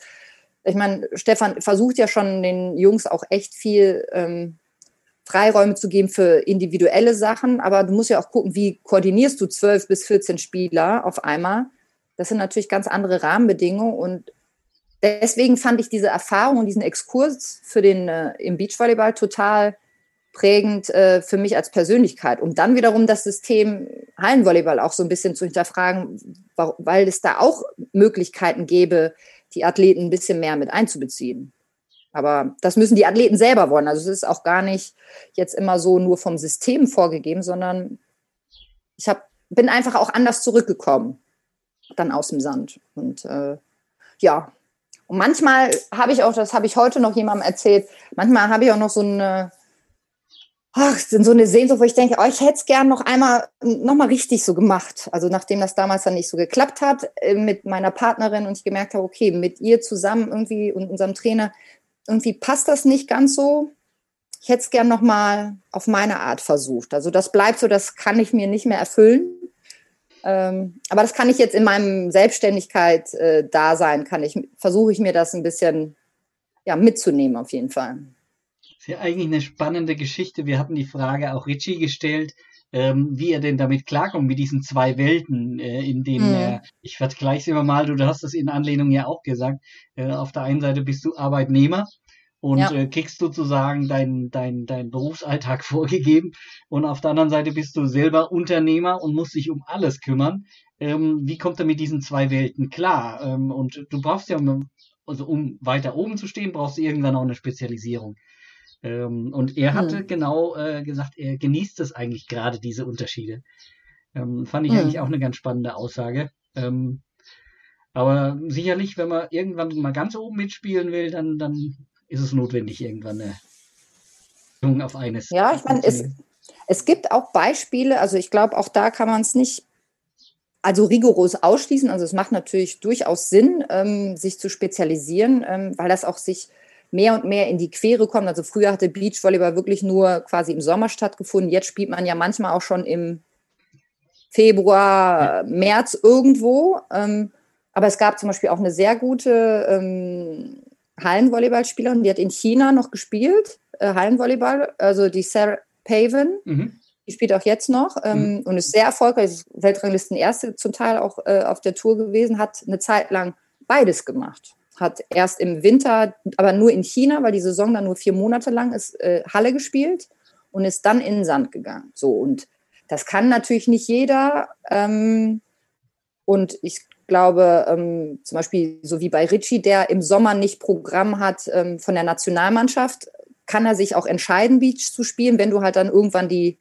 ich meine, Stefan versucht ja schon den Jungs auch echt viel ähm, Freiräume zu geben für individuelle Sachen, aber du musst ja auch gucken, wie koordinierst du zwölf bis 14 Spieler auf einmal. Das sind natürlich ganz andere Rahmenbedingungen und deswegen fand ich diese Erfahrung und diesen Exkurs für den äh, im Beachvolleyball total prägend äh, für mich als Persönlichkeit, um dann wiederum das System Hallenvolleyball auch so ein bisschen zu hinterfragen, weil es da auch Möglichkeiten gäbe, die Athleten ein bisschen mehr mit einzubeziehen. Aber das müssen die Athleten selber wollen. Also es ist auch gar nicht jetzt immer so nur vom System vorgegeben, sondern ich hab, bin einfach auch anders zurückgekommen, dann aus dem Sand. Und äh, ja, und manchmal habe ich auch, das habe ich heute noch jemandem erzählt, manchmal habe ich auch noch so eine, ach, so eine Sehnsucht, wo ich denke, oh, ich hätte es gern noch einmal, noch mal richtig so gemacht. Also nachdem das damals dann nicht so geklappt hat äh, mit meiner Partnerin und ich gemerkt habe, okay, mit ihr zusammen irgendwie und unserem Trainer, irgendwie passt das nicht ganz so. Ich hätte es gern noch mal auf meine Art versucht. Also das bleibt so, das kann ich mir nicht mehr erfüllen. Ähm, aber das kann ich jetzt in meinem Selbstständigkeit äh, da sein, kann ich, versuche ich mir das ein bisschen ja, mitzunehmen auf jeden Fall. Das ist ja eigentlich eine spannende Geschichte. Wir hatten die Frage auch Richie gestellt, ähm, wie er denn damit klarkommt, mit diesen zwei Welten, äh, in denen mhm. er, ich vergleiche es immer mal, du hast das in Anlehnung ja auch gesagt, äh, auf der einen Seite bist du Arbeitnehmer und ja. äh, kriegst sozusagen deinen dein, dein Berufsalltag [LAUGHS] vorgegeben und auf der anderen Seite bist du selber Unternehmer und musst dich um alles kümmern. Ähm, wie kommt er mit diesen zwei Welten klar? Ähm, und du brauchst ja, also um weiter oben zu stehen, brauchst du irgendwann auch eine Spezialisierung. Ähm, und er hatte hm. genau äh, gesagt, er genießt es eigentlich gerade diese Unterschiede. Ähm, fand ich hm. eigentlich auch eine ganz spannende Aussage. Ähm, aber sicherlich, wenn man irgendwann mal ganz oben mitspielen will, dann, dann ist es notwendig, irgendwann eine auf eines. Ja, ich meine, es, es gibt auch Beispiele, also ich glaube, auch da kann man es nicht also rigoros ausschließen. Also es macht natürlich durchaus Sinn, ähm, sich zu spezialisieren, ähm, weil das auch sich mehr und mehr in die Quere kommt. Also früher hatte Beachvolleyball wirklich nur quasi im Sommer stattgefunden. Jetzt spielt man ja manchmal auch schon im Februar, März irgendwo. Ähm, aber es gab zum Beispiel auch eine sehr gute ähm, Hallenvolleyballspielerin, die hat in China noch gespielt, äh, Hallenvolleyball, also die Sarah Paven. Mhm. Die spielt auch jetzt noch ähm, mhm. und ist sehr erfolgreich, ist Weltranglisten erste zum Teil auch äh, auf der Tour gewesen, hat eine Zeit lang beides gemacht. hat erst im Winter, aber nur in China, weil die Saison dann nur vier Monate lang ist, äh, Halle gespielt und ist dann in den Sand gegangen. So, und das kann natürlich nicht jeder. Ähm, und ich glaube, ähm, zum Beispiel so wie bei Ritchie, der im Sommer nicht Programm hat ähm, von der Nationalmannschaft, kann er sich auch entscheiden, Beach zu spielen. Wenn du halt dann irgendwann die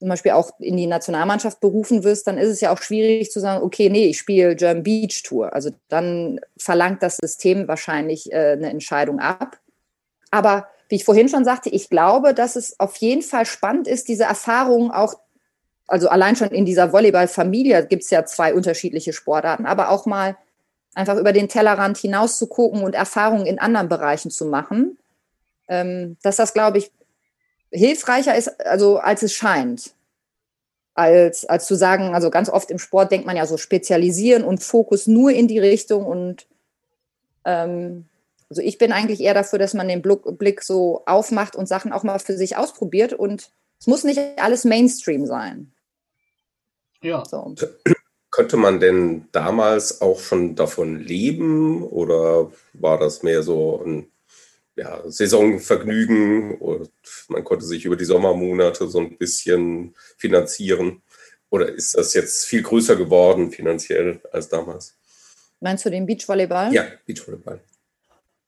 zum Beispiel auch in die Nationalmannschaft berufen wirst, dann ist es ja auch schwierig zu sagen, okay, nee, ich spiele German Beach Tour. Also dann verlangt das System wahrscheinlich äh, eine Entscheidung ab. Aber wie ich vorhin schon sagte, ich glaube, dass es auf jeden Fall spannend ist, diese Erfahrungen auch, also allein schon in dieser Volleyball-Familie gibt es ja zwei unterschiedliche Sportarten, aber auch mal einfach über den Tellerrand hinaus zu gucken und Erfahrungen in anderen Bereichen zu machen. Ähm, dass das, glaube ich, hilfreicher ist, also als es scheint. Als, als zu sagen, also ganz oft im Sport denkt man ja so spezialisieren und Fokus nur in die Richtung und ähm, also ich bin eigentlich eher dafür, dass man den Blick so aufmacht und Sachen auch mal für sich ausprobiert und es muss nicht alles Mainstream sein. Ja. So. Könnte man denn damals auch schon davon leben oder war das mehr so ein ja, Saisonvergnügen und man konnte sich über die Sommermonate so ein bisschen finanzieren. Oder ist das jetzt viel größer geworden finanziell als damals? Meinst du den Beachvolleyball? Ja, Beachvolleyball.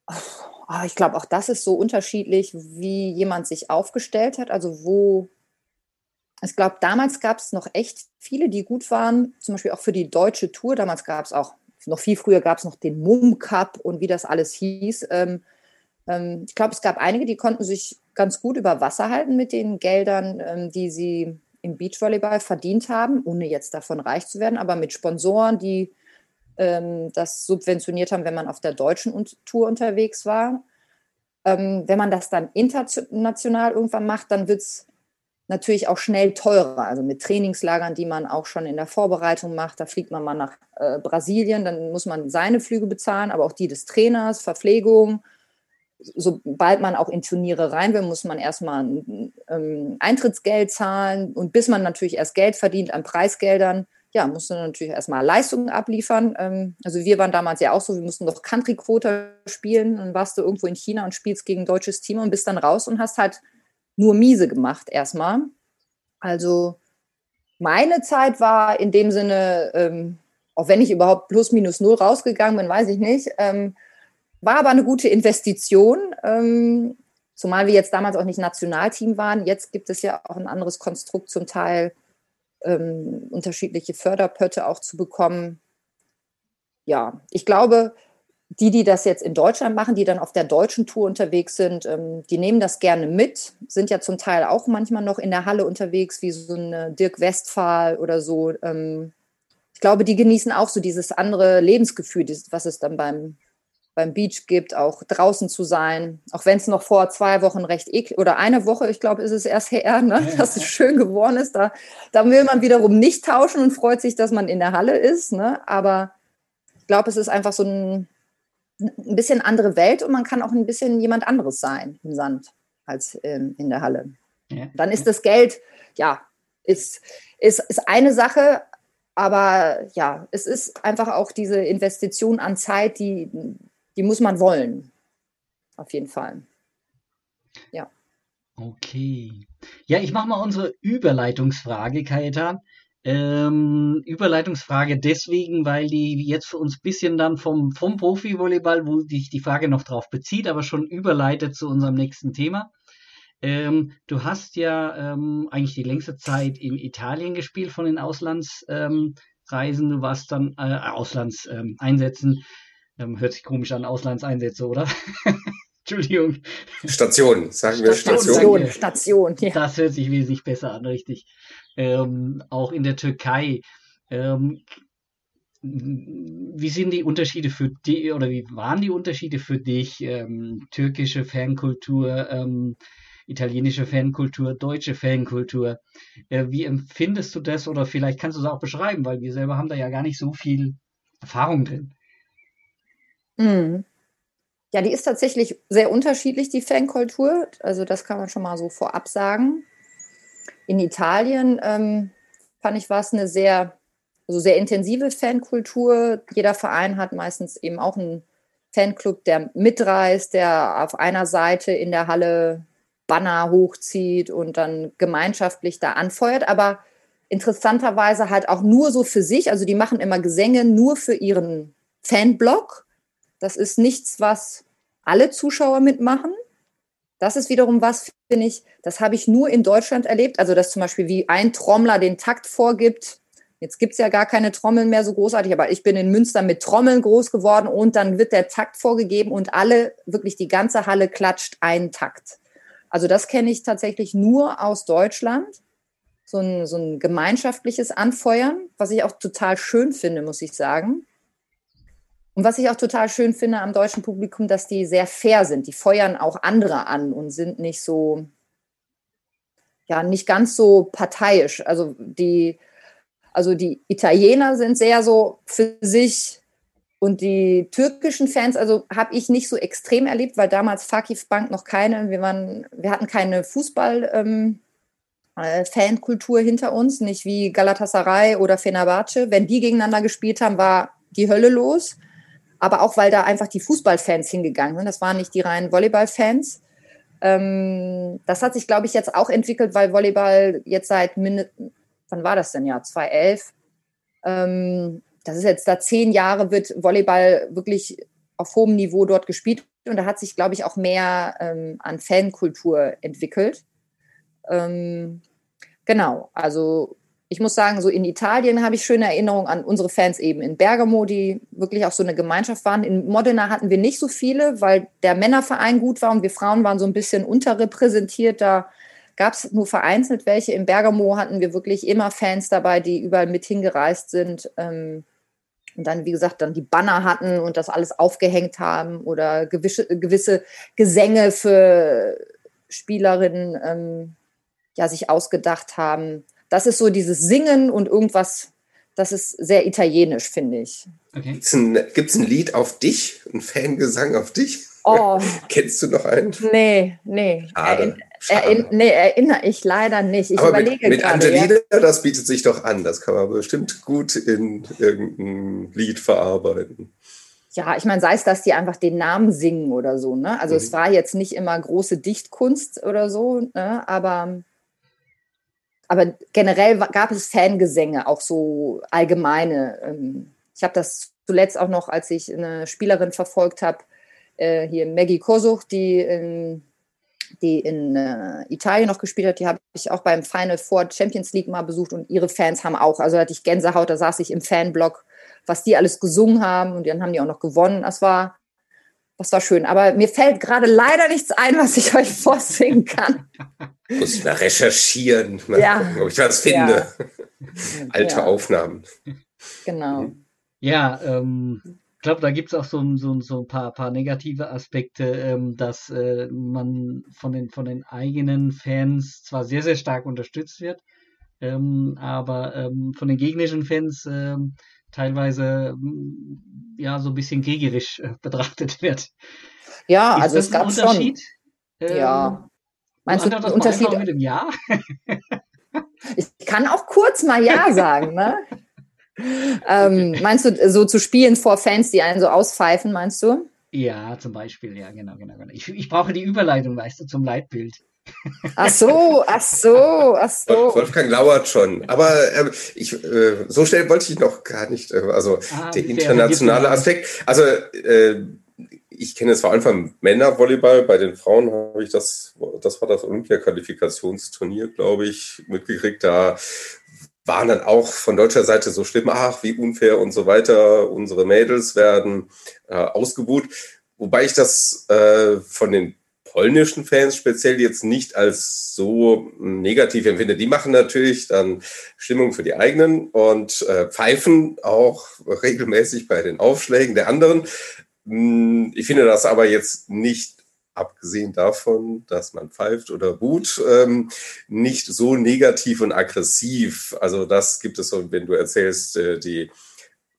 Oh, ich glaube, auch das ist so unterschiedlich, wie jemand sich aufgestellt hat. Also wo, ich glaube, damals gab es noch echt viele, die gut waren, zum Beispiel auch für die deutsche Tour. Damals gab es auch, noch viel früher gab es noch den Mum Cup und wie das alles hieß. Ähm, ähm, ich glaube, es gab einige, die konnten sich ganz gut über Wasser halten mit den Geldern, ähm, die sie im Beachvolleyball verdient haben, ohne jetzt davon reich zu werden, aber mit Sponsoren, die ähm, das subventioniert haben, wenn man auf der deutschen Tour unterwegs war. Ähm, wenn man das dann international irgendwann macht, dann wird es natürlich auch schnell teurer. Also mit Trainingslagern, die man auch schon in der Vorbereitung macht. Da fliegt man mal nach äh, Brasilien, dann muss man seine Flüge bezahlen, aber auch die des Trainers, Verpflegung sobald man auch in Turniere rein will, muss man erstmal ein ähm, Eintrittsgeld zahlen. Und bis man natürlich erst Geld verdient an Preisgeldern, ja, musst du natürlich erstmal Leistungen abliefern. Ähm, also wir waren damals ja auch so, wir mussten doch Country-Quota spielen. Dann warst du irgendwo in China und spielst gegen ein deutsches Team und bist dann raus und hast halt nur miese gemacht erstmal. Also meine Zeit war in dem Sinne, ähm, auch wenn ich überhaupt plus minus null rausgegangen bin, weiß ich nicht, ähm, war aber eine gute Investition, ähm, zumal wir jetzt damals auch nicht Nationalteam waren. Jetzt gibt es ja auch ein anderes Konstrukt zum Teil, ähm, unterschiedliche Förderpötte auch zu bekommen. Ja, ich glaube, die, die das jetzt in Deutschland machen, die dann auf der deutschen Tour unterwegs sind, ähm, die nehmen das gerne mit, sind ja zum Teil auch manchmal noch in der Halle unterwegs, wie so ein Dirk Westphal oder so. Ähm, ich glaube, die genießen auch so dieses andere Lebensgefühl, was es dann beim beim Beach gibt, auch draußen zu sein, auch wenn es noch vor zwei Wochen recht eklig oder eine Woche, ich glaube, ist es erst her, ne, dass es schön geworden ist. Da, da will man wiederum nicht tauschen und freut sich, dass man in der Halle ist. Ne? Aber ich glaube, es ist einfach so ein, ein bisschen andere Welt und man kann auch ein bisschen jemand anderes sein im Sand als in, in der Halle. Ja. Dann ist das Geld, ja, ist, ist, ist eine Sache, aber ja, es ist einfach auch diese Investition an Zeit, die, die muss man wollen. Auf jeden Fall. Ja. Okay. Ja, ich mache mal unsere Überleitungsfrage, Kajetan. Ähm, Überleitungsfrage deswegen, weil die jetzt für uns ein bisschen dann vom, vom Profi-Volleyball, wo sich die Frage noch drauf bezieht, aber schon überleitet zu unserem nächsten Thema. Ähm, du hast ja ähm, eigentlich die längste Zeit in Italien gespielt von den Auslandsreisen. Ähm, du warst dann äh, Auslandseinsätzen. Ähm, hört sich komisch an, Auslandseinsätze, oder? [LAUGHS] Entschuldigung. Station, sagen wir Station. Station, Station ja. Das hört sich wesentlich besser an, richtig. Ähm, auch in der Türkei. Ähm, wie sind die Unterschiede für dich oder wie waren die Unterschiede für dich? Ähm, türkische Fankultur, ähm, italienische Fankultur, deutsche Fankultur. Äh, wie empfindest du das oder vielleicht kannst du es auch beschreiben, weil wir selber haben da ja gar nicht so viel Erfahrung drin. Mhm. Ja, die ist tatsächlich sehr unterschiedlich, die Fankultur. Also das kann man schon mal so vorab sagen. In Italien ähm, fand ich, war es eine sehr, also sehr intensive Fankultur. Jeder Verein hat meistens eben auch ein Fanclub, der mitreist, der auf einer Seite in der Halle Banner hochzieht und dann gemeinschaftlich da anfeuert, aber interessanterweise halt auch nur so für sich. Also die machen immer Gesänge nur für ihren Fanblog. Das ist nichts, was alle Zuschauer mitmachen. Das ist wiederum was, finde ich, das habe ich nur in Deutschland erlebt. Also, dass zum Beispiel wie ein Trommler den Takt vorgibt. Jetzt gibt es ja gar keine Trommeln mehr so großartig, aber ich bin in Münster mit Trommeln groß geworden und dann wird der Takt vorgegeben und alle, wirklich die ganze Halle klatscht einen Takt. Also das kenne ich tatsächlich nur aus Deutschland. So ein, so ein gemeinschaftliches Anfeuern, was ich auch total schön finde, muss ich sagen. Und was ich auch total schön finde am deutschen Publikum, dass die sehr fair sind. Die feuern auch andere an und sind nicht so, ja, nicht ganz so parteiisch. Also die, also die Italiener sind sehr so für sich und die türkischen Fans, also habe ich nicht so extrem erlebt, weil damals Fakif Bank noch keine, wir waren, wir hatten keine Fußball, ähm, äh, Fankultur hinter uns, nicht wie Galatasaray oder Fenerbahce. Wenn die gegeneinander gespielt haben, war die Hölle los aber auch weil da einfach die Fußballfans hingegangen sind. Das waren nicht die reinen Volleyballfans. Ähm, das hat sich, glaube ich, jetzt auch entwickelt, weil Volleyball jetzt seit mindestens, wann war das denn ja? 2011. Ähm, das ist jetzt da zehn Jahre, wird Volleyball wirklich auf hohem Niveau dort gespielt. Und da hat sich, glaube ich, auch mehr ähm, an Fankultur entwickelt. Ähm, genau, also ich muss sagen, so in Italien habe ich schöne Erinnerungen an unsere Fans eben in Bergamo, die wirklich auch so eine Gemeinschaft waren. In Modena hatten wir nicht so viele, weil der Männerverein gut war und wir Frauen waren so ein bisschen unterrepräsentiert. Da gab es nur vereinzelt welche. In Bergamo hatten wir wirklich immer Fans dabei, die überall mit hingereist sind. Ähm, und dann, wie gesagt, dann die Banner hatten und das alles aufgehängt haben oder gewisse, gewisse Gesänge für Spielerinnen ähm, ja, sich ausgedacht haben das ist so dieses Singen und irgendwas, das ist sehr italienisch, finde ich. Okay. Gibt es ein, ein, Lied auf dich, ein Fangesang auf dich? Oh. [LAUGHS] Kennst du noch einen? Nee, nee. Schade. Erinn, nee, erinnere ich leider nicht. Ich Aber überlege mit, mit gerade, Angelina, ja. das bietet sich doch an. Das kann man bestimmt gut in irgendein Lied verarbeiten. Ja, ich meine, sei es, dass die einfach den Namen singen oder so. Ne? Also mhm. es war jetzt nicht immer große Dichtkunst oder so, ne? aber aber generell gab es Fangesänge, auch so allgemeine. Ähm, ich habe das zuletzt auch noch, als ich eine Spielerin verfolgt habe, äh, hier Maggie Kosuch, die in, die in äh, Italien noch gespielt hat, die habe ich auch beim Final Four Champions League mal besucht und ihre Fans haben auch, also hatte ich Gänsehaut, da saß ich im Fanblock, was die alles gesungen haben und dann haben die auch noch gewonnen. Das war, das war schön. Aber mir fällt gerade leider nichts ein, was ich euch vorsingen kann. [LAUGHS] Muss ich mal recherchieren, mal ja. gucken, ob ich was finde. Ja. [LAUGHS] Alte ja. Aufnahmen. Genau. Ja, ähm, ich glaube, da gibt es auch so, so, so ein paar, paar negative Aspekte, ähm, dass äh, man von den, von den eigenen Fans zwar sehr, sehr stark unterstützt wird, ähm, aber ähm, von den gegnerischen Fans ähm, teilweise ja so ein bisschen kriegerisch äh, betrachtet wird. Ja, Ist also es gab schon. ja. Meinst du den Unterschied mit dem Ja? [LAUGHS] ich kann auch kurz mal Ja sagen, ne? ähm, meinst du, so zu spielen vor Fans, die einen so auspfeifen, meinst du? Ja, zum Beispiel, ja, genau, genau, genau. Ich, ich brauche die Überleitung, weißt du, zum Leitbild. Ach so, ach so, ach so. Wolfgang lauert schon. Aber äh, ich, äh, so schnell wollte ich noch gar nicht. Äh, also ah, der internationale Aspekt. Also äh, ich kenne es vor allem vom Männervolleyball. Bei den Frauen habe ich das, das war das Olympia-Qualifikationsturnier, glaube ich, mitgekriegt. Da waren dann auch von deutscher Seite so schlimm, ach, wie unfair und so weiter. Unsere Mädels werden äh, ausgebuht. Wobei ich das äh, von den polnischen Fans speziell jetzt nicht als so negativ empfinde. Die machen natürlich dann Stimmung für die eigenen und äh, pfeifen auch regelmäßig bei den Aufschlägen der anderen. Hm, ich finde das aber jetzt nicht abgesehen davon, dass man pfeift oder buht, ähm, nicht so negativ und aggressiv. Also das gibt es so, wenn du erzählst, äh, die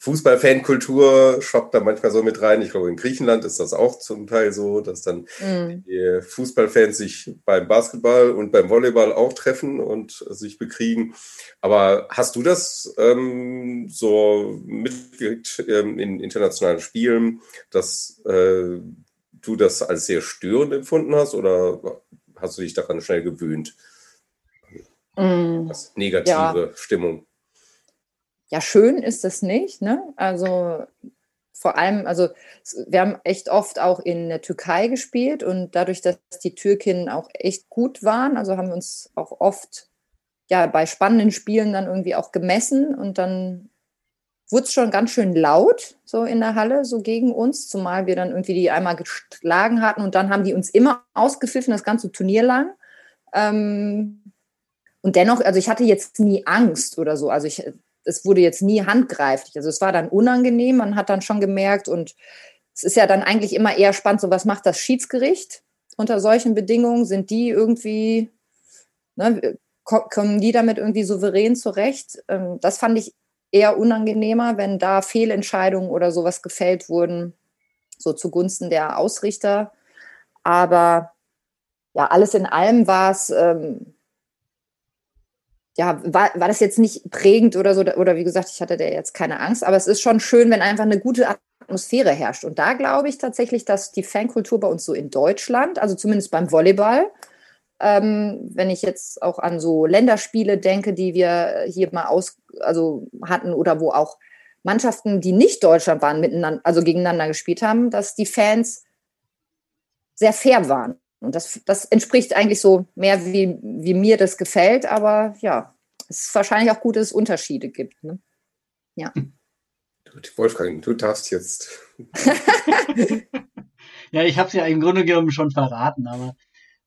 Fußball-Fankultur schwappt da manchmal so mit rein. Ich glaube, in Griechenland ist das auch zum Teil so, dass dann mhm. die Fußballfans sich beim Basketball und beim Volleyball auch treffen und sich bekriegen. Aber hast du das ähm, so mitgekriegt ähm, in internationalen Spielen, dass äh, du das als sehr störend empfunden hast oder hast du dich daran schnell gewöhnt? Das negative ja. Stimmung. Ja, schön ist es nicht. Ne? Also vor allem, also wir haben echt oft auch in der Türkei gespielt und dadurch, dass die Türkinnen auch echt gut waren, also haben wir uns auch oft ja bei spannenden Spielen dann irgendwie auch gemessen und dann wurde es schon ganz schön laut, so in der Halle, so gegen uns, zumal wir dann irgendwie die einmal geschlagen hatten und dann haben die uns immer ausgepfiffen, das ganze Turnier lang. Ähm, und dennoch, also ich hatte jetzt nie Angst oder so. Also ich, es wurde jetzt nie handgreiflich. Also es war dann unangenehm, man hat dann schon gemerkt und es ist ja dann eigentlich immer eher spannend, so was macht das Schiedsgericht unter solchen Bedingungen? Sind die irgendwie, ne, kommen die damit irgendwie souverän zurecht? Ähm, das fand ich eher unangenehmer, wenn da Fehlentscheidungen oder sowas gefällt wurden, so zugunsten der Ausrichter. Aber ja, alles in allem war es, ähm, ja, war, war das jetzt nicht prägend oder so, oder wie gesagt, ich hatte da jetzt keine Angst, aber es ist schon schön, wenn einfach eine gute Atmosphäre herrscht. Und da glaube ich tatsächlich, dass die Fankultur bei uns so in Deutschland, also zumindest beim Volleyball, ähm, wenn ich jetzt auch an so Länderspiele denke, die wir hier mal aus, also hatten oder wo auch Mannschaften, die nicht Deutschland waren, miteinander, also gegeneinander gespielt haben, dass die Fans sehr fair waren. Und das, das entspricht eigentlich so mehr, wie, wie mir das gefällt, aber ja, es ist wahrscheinlich auch gut, dass es Unterschiede gibt. Ne? Ja. Wolfgang, du darfst jetzt. [LAUGHS] ja, ich habe es ja im Grunde genommen schon verraten, aber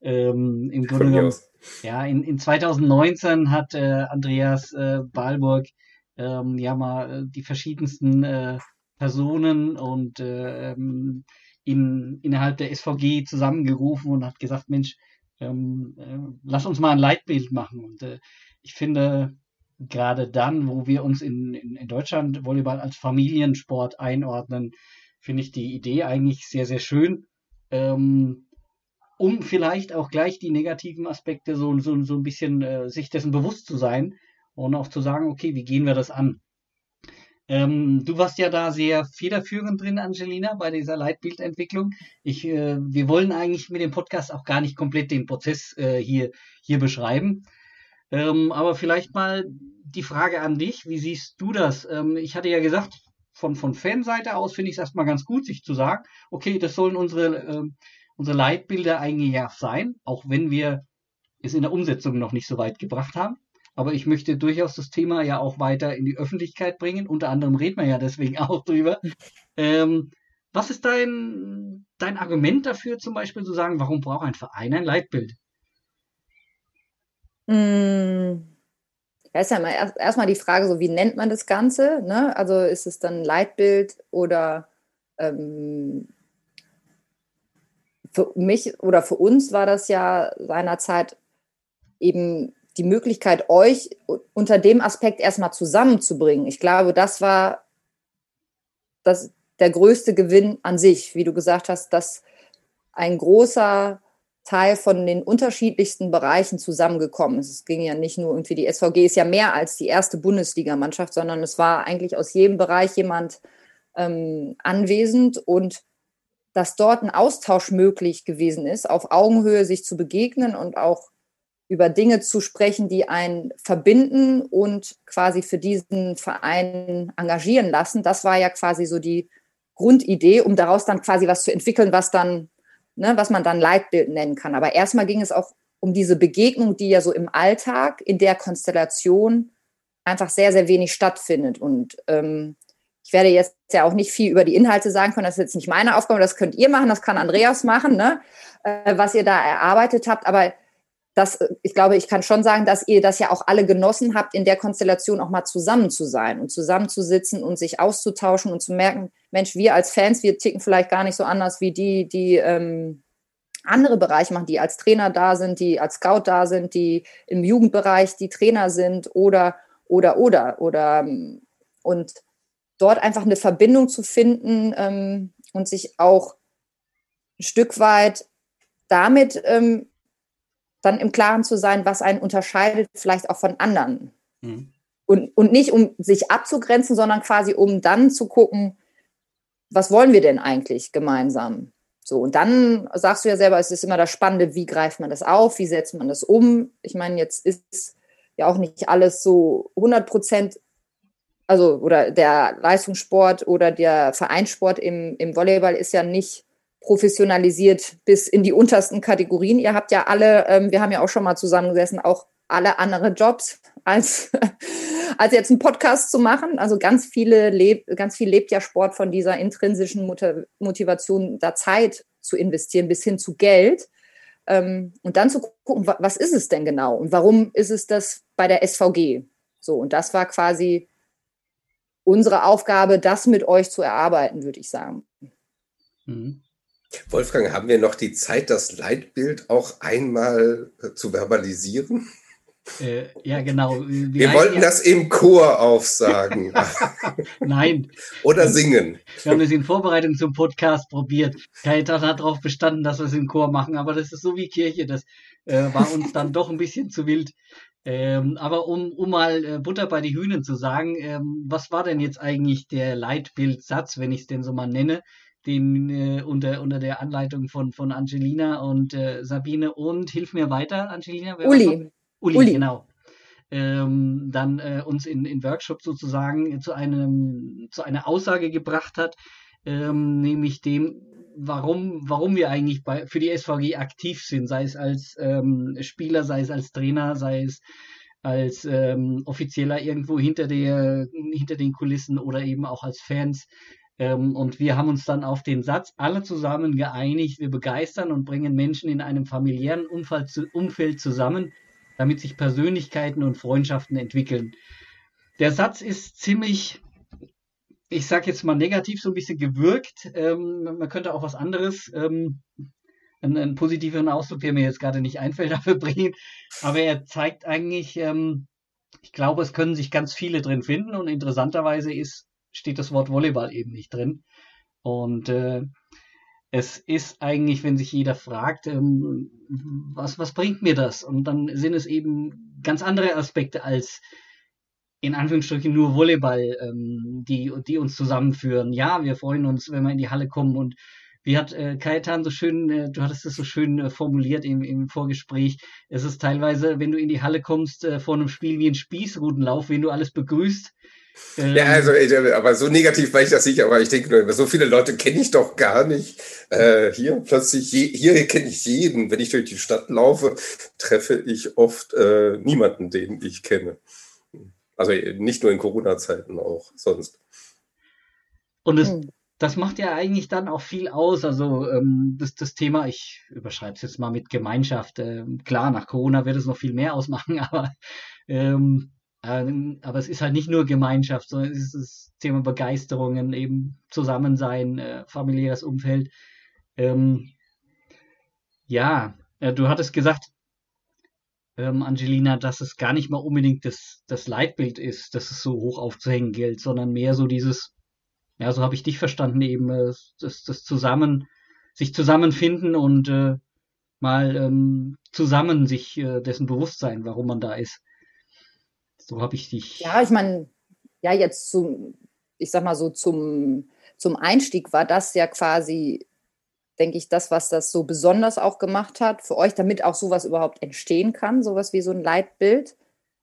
ähm, Im Grunde genommen, ja, in, in 2019 hat äh, Andreas äh, Balburg ähm, ja mal äh, die verschiedensten äh, Personen und äh, ähm, in, innerhalb der SVG zusammengerufen und hat gesagt, Mensch, ähm, äh, lass uns mal ein Leitbild machen. Und äh, ich finde, gerade dann, wo wir uns in, in, in Deutschland Volleyball als Familiensport einordnen, finde ich die Idee eigentlich sehr, sehr schön. Ähm, um vielleicht auch gleich die negativen Aspekte so, so, so ein bisschen äh, sich dessen bewusst zu sein und auch zu sagen, okay, wie gehen wir das an? Ähm, du warst ja da sehr federführend drin, Angelina, bei dieser Leitbildentwicklung. Ich, äh, wir wollen eigentlich mit dem Podcast auch gar nicht komplett den Prozess äh, hier, hier beschreiben. Ähm, aber vielleicht mal die Frage an dich, wie siehst du das? Ähm, ich hatte ja gesagt, von, von Fanseite aus finde ich es erstmal ganz gut, sich zu sagen, okay, das sollen unsere ähm, unsere Leitbilder eigentlich ja sein, auch wenn wir es in der Umsetzung noch nicht so weit gebracht haben. Aber ich möchte durchaus das Thema ja auch weiter in die Öffentlichkeit bringen. Unter anderem reden wir ja deswegen [LAUGHS] auch drüber. Ähm, was ist dein, dein Argument dafür, zum Beispiel zu sagen, warum braucht ein Verein ein Leitbild? Mmh. Ja, ist ja mal erst, erstmal die Frage, so wie nennt man das Ganze? Ne? Also ist es dann Leitbild oder ähm, für mich oder für uns war das ja seinerzeit eben die Möglichkeit, euch unter dem Aspekt erstmal zusammenzubringen. Ich glaube, das war das, der größte Gewinn an sich, wie du gesagt hast, dass ein großer Teil von den unterschiedlichsten Bereichen zusammengekommen ist. Es ging ja nicht nur irgendwie, die SVG ist ja mehr als die erste Bundesligamannschaft, sondern es war eigentlich aus jedem Bereich jemand ähm, anwesend und dass dort ein Austausch möglich gewesen ist, auf Augenhöhe sich zu begegnen und auch über Dinge zu sprechen, die einen verbinden und quasi für diesen Verein engagieren lassen. Das war ja quasi so die Grundidee, um daraus dann quasi was zu entwickeln, was dann, ne, was man dann Leitbild nennen kann. Aber erstmal ging es auch um diese Begegnung, die ja so im Alltag in der Konstellation einfach sehr, sehr wenig stattfindet. Und ähm, ich werde jetzt ja auch nicht viel über die Inhalte sagen können, das ist jetzt nicht meine Aufgabe, das könnt ihr machen, das kann Andreas machen, ne? Äh, was ihr da erarbeitet habt. Aber das, ich glaube, ich kann schon sagen, dass ihr das ja auch alle genossen habt, in der Konstellation auch mal zusammen zu sein und zusammenzusitzen und sich auszutauschen und zu merken, Mensch, wir als Fans, wir ticken vielleicht gar nicht so anders wie die, die ähm, andere Bereiche machen, die als Trainer da sind, die als Scout da sind, die im Jugendbereich die Trainer sind oder, oder, oder, oder, ähm, und dort einfach eine Verbindung zu finden ähm, und sich auch ein Stück weit damit ähm, dann im Klaren zu sein, was einen unterscheidet, vielleicht auch von anderen. Mhm. Und, und nicht um sich abzugrenzen, sondern quasi um dann zu gucken, was wollen wir denn eigentlich gemeinsam? So, und dann sagst du ja selber, es ist immer das Spannende, wie greift man das auf, wie setzt man das um? Ich meine, jetzt ist ja auch nicht alles so 100 Prozent, also oder der Leistungssport oder der Vereinssport im, im Volleyball ist ja nicht professionalisiert bis in die untersten Kategorien. Ihr habt ja alle, ähm, wir haben ja auch schon mal zusammengesessen, auch alle andere Jobs als, [LAUGHS] als jetzt einen Podcast zu machen. Also ganz viele lebt, ganz viel lebt ja Sport von dieser intrinsischen Motivation, da Zeit zu investieren bis hin zu Geld. Ähm, und dann zu gucken, was ist es denn genau und warum ist es das bei der SVG? So, und das war quasi unsere Aufgabe, das mit euch zu erarbeiten, würde ich sagen. Mhm. Wolfgang, haben wir noch die Zeit, das Leitbild auch einmal äh, zu verbalisieren? Äh, ja, genau. Wir, wir wollten das im Chor aufsagen. [LAUGHS] Nein. Oder singen. Wir haben es in Vorbereitung zum Podcast probiert. Kaitan hat darauf bestanden, dass wir es im Chor machen, aber das ist so wie Kirche. Das äh, war uns dann doch ein bisschen zu wild. Ähm, aber um, um mal äh, Butter bei die Hühnen zu sagen, ähm, was war denn jetzt eigentlich der Leitbildsatz, wenn ich es denn so mal nenne? Den äh, unter, unter der Anleitung von, von Angelina und äh, Sabine und hilf mir weiter, Angelina. Uli. Uli. Uli, genau. Ähm, dann äh, uns in, in Workshop sozusagen zu einem zu einer Aussage gebracht hat, ähm, nämlich dem, warum, warum wir eigentlich bei, für die SVG aktiv sind, sei es als ähm, Spieler, sei es als Trainer, sei es als ähm, Offizieller irgendwo hinter der hinter den Kulissen oder eben auch als Fans. Ähm, und wir haben uns dann auf den Satz alle zusammen geeinigt, wir begeistern und bringen Menschen in einem familiären Umfeld zusammen, damit sich Persönlichkeiten und Freundschaften entwickeln. Der Satz ist ziemlich, ich sag jetzt mal negativ, so ein bisschen gewirkt. Ähm, man könnte auch was anderes, ähm, einen, einen, positiveren Ausdruck, der mir jetzt gerade nicht einfällt, [LAUGHS] dafür bringen. Aber er zeigt eigentlich, ähm, ich glaube, es können sich ganz viele drin finden und interessanterweise ist steht das Wort Volleyball eben nicht drin. Und äh, es ist eigentlich, wenn sich jeder fragt, ähm, was, was bringt mir das? Und dann sind es eben ganz andere Aspekte als in Anführungsstrichen nur Volleyball, ähm, die, die uns zusammenführen. Ja, wir freuen uns, wenn wir in die Halle kommen und wie hat äh, Kajetan so schön, äh, du hattest es so schön äh, formuliert im, im Vorgespräch, es ist teilweise, wenn du in die Halle kommst, äh, vor einem Spiel wie ein Spießrutenlauf, wenn du alles begrüßt, ja, also, aber so negativ war ich das nicht, aber ich denke nur, so viele Leute kenne ich doch gar nicht. Äh, hier plötzlich, je, hier kenne ich jeden. Wenn ich durch die Stadt laufe, treffe ich oft äh, niemanden, den ich kenne. Also nicht nur in Corona-Zeiten, auch sonst. Und es, hm. das macht ja eigentlich dann auch viel aus. Also ähm, das, das Thema, ich überschreibe es jetzt mal mit Gemeinschaft. Ähm, klar, nach Corona wird es noch viel mehr ausmachen, [LAUGHS] aber ähm, ähm, aber es ist halt nicht nur Gemeinschaft, sondern es ist das Thema Begeisterungen, eben Zusammensein, äh, familiäres Umfeld. Ähm, ja, äh, du hattest gesagt, ähm, Angelina, dass es gar nicht mal unbedingt das, das Leitbild ist, dass es so hoch aufzuhängen gilt, sondern mehr so dieses, ja, so habe ich dich verstanden, eben äh, das, das Zusammen, sich zusammenfinden und äh, mal ähm, zusammen sich äh, dessen bewusst sein, warum man da ist. So habe ich dich. Ja, ich meine, ja, jetzt zum, ich sag mal so, zum, zum Einstieg war das ja quasi, denke ich, das, was das so besonders auch gemacht hat für euch, damit auch sowas überhaupt entstehen kann, sowas wie so ein Leitbild.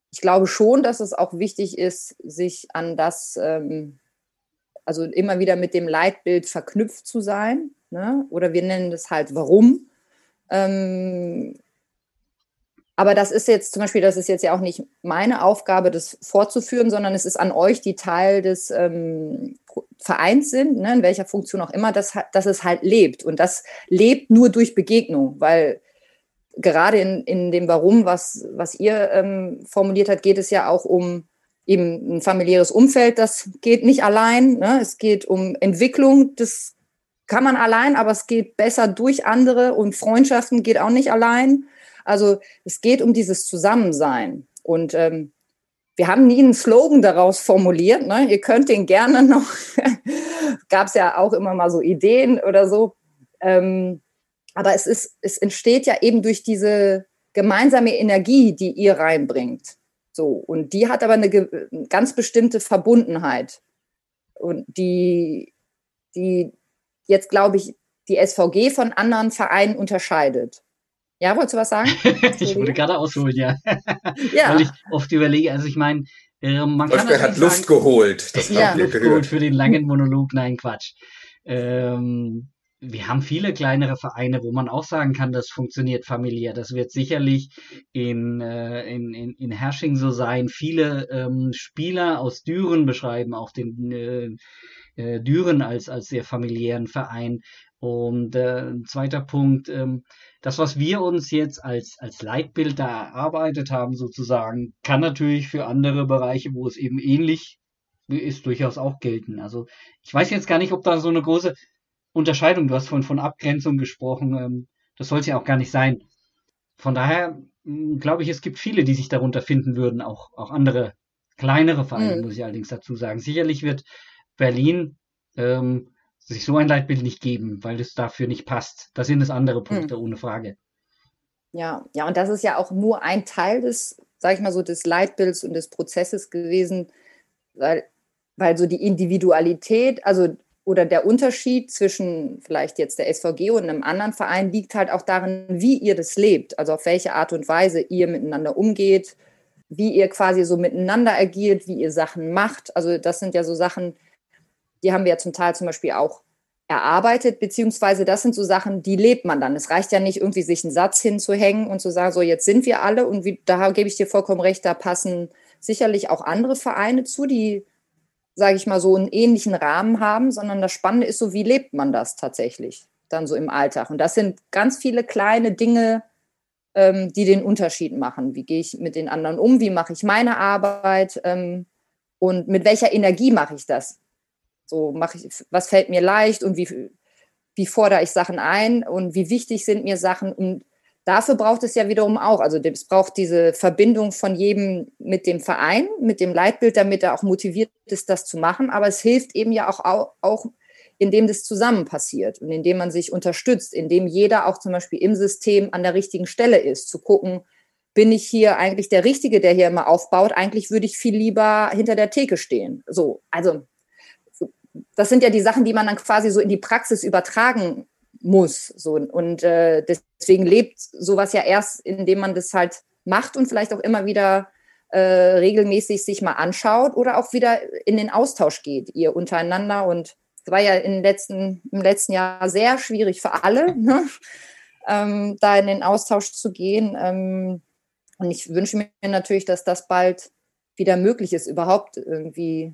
Ich glaube schon, dass es auch wichtig ist, sich an das, ähm, also immer wieder mit dem Leitbild verknüpft zu sein. Ne? Oder wir nennen das halt Warum. Ähm, aber das ist jetzt zum Beispiel, das ist jetzt ja auch nicht meine Aufgabe, das fortzuführen, sondern es ist an euch, die Teil des ähm, Vereins sind, ne, in welcher Funktion auch immer, dass, dass es halt lebt. Und das lebt nur durch Begegnung, weil gerade in, in dem Warum, was, was ihr ähm, formuliert habt, geht es ja auch um eben ein familiäres Umfeld. Das geht nicht allein. Ne? Es geht um Entwicklung. Das kann man allein, aber es geht besser durch andere und Freundschaften geht auch nicht allein. Also es geht um dieses Zusammensein. Und ähm, wir haben nie einen Slogan daraus formuliert. Ne? Ihr könnt den gerne noch, [LAUGHS] gab es ja auch immer mal so Ideen oder so. Ähm, aber es, ist, es entsteht ja eben durch diese gemeinsame Energie, die ihr reinbringt. So, und die hat aber eine ganz bestimmte Verbundenheit. Und die, die jetzt, glaube ich, die SVG von anderen Vereinen unterscheidet. Ja, wolltest du was sagen? [LAUGHS] ich wollte gerade ausholen, ja. [LAUGHS] ja. Weil ich oft überlege, also ich meine, äh, man kann. Er hat Luft sagen, geholt. Das ja. Luft geholt für den langen Monolog. Nein, Quatsch. Ähm, wir haben viele kleinere Vereine, wo man auch sagen kann, das funktioniert familiär. Das wird sicherlich in, äh, in, in, in Hersching so sein. Viele ähm, Spieler aus Düren beschreiben auch den äh, äh, Düren als, als sehr familiären Verein. Und äh, ein zweiter Punkt, ähm, das, was wir uns jetzt als, als Leitbild da erarbeitet haben, sozusagen, kann natürlich für andere Bereiche, wo es eben ähnlich ist, durchaus auch gelten. Also ich weiß jetzt gar nicht, ob da so eine große Unterscheidung, du hast von, von Abgrenzung gesprochen, ähm, das sollte ja auch gar nicht sein. Von daher hm, glaube ich, es gibt viele, die sich darunter finden würden, auch, auch andere kleinere Vereine, mhm. muss ich allerdings dazu sagen. Sicherlich wird Berlin ähm, sich so ein Leitbild nicht geben, weil es dafür nicht passt. Das sind es andere. Punkte, mhm. ohne Frage. Ja, ja, und das ist ja auch nur ein Teil des, sag ich mal so, des Leitbilds und des Prozesses gewesen, weil, weil so die Individualität, also oder der Unterschied zwischen vielleicht jetzt der SVG und einem anderen Verein liegt halt auch darin, wie ihr das lebt, also auf welche Art und Weise ihr miteinander umgeht, wie ihr quasi so miteinander agiert, wie ihr Sachen macht. Also das sind ja so Sachen, die haben wir ja zum Teil zum Beispiel auch erarbeitet, beziehungsweise das sind so Sachen, die lebt man dann. Es reicht ja nicht irgendwie, sich einen Satz hinzuhängen und zu sagen, so jetzt sind wir alle und wie, da gebe ich dir vollkommen recht, da passen sicherlich auch andere Vereine zu, die sage ich mal, so einen ähnlichen Rahmen haben, sondern das Spannende ist so, wie lebt man das tatsächlich dann so im Alltag? Und das sind ganz viele kleine Dinge, ähm, die den Unterschied machen. Wie gehe ich mit den anderen um? Wie mache ich meine Arbeit? Ähm, und mit welcher Energie mache ich das? So mache ich, was fällt mir leicht und wie, wie fordere ich Sachen ein und wie wichtig sind mir Sachen und Dafür braucht es ja wiederum auch, also es braucht diese Verbindung von jedem mit dem Verein, mit dem Leitbild, damit er auch motiviert ist, das zu machen. Aber es hilft eben ja auch, auch indem das zusammen passiert und indem man sich unterstützt, indem jeder auch zum Beispiel im System an der richtigen Stelle ist, zu gucken, bin ich hier eigentlich der Richtige, der hier immer aufbaut? Eigentlich würde ich viel lieber hinter der Theke stehen. So, also das sind ja die Sachen, die man dann quasi so in die Praxis übertragen muss. So. Und äh, deswegen lebt sowas ja erst, indem man das halt macht und vielleicht auch immer wieder äh, regelmäßig sich mal anschaut oder auch wieder in den Austausch geht, ihr untereinander. Und es war ja in letzten, im letzten Jahr sehr schwierig für alle, [LAUGHS] ne? ähm, da in den Austausch zu gehen. Ähm, und ich wünsche mir natürlich, dass das bald wieder möglich ist, überhaupt irgendwie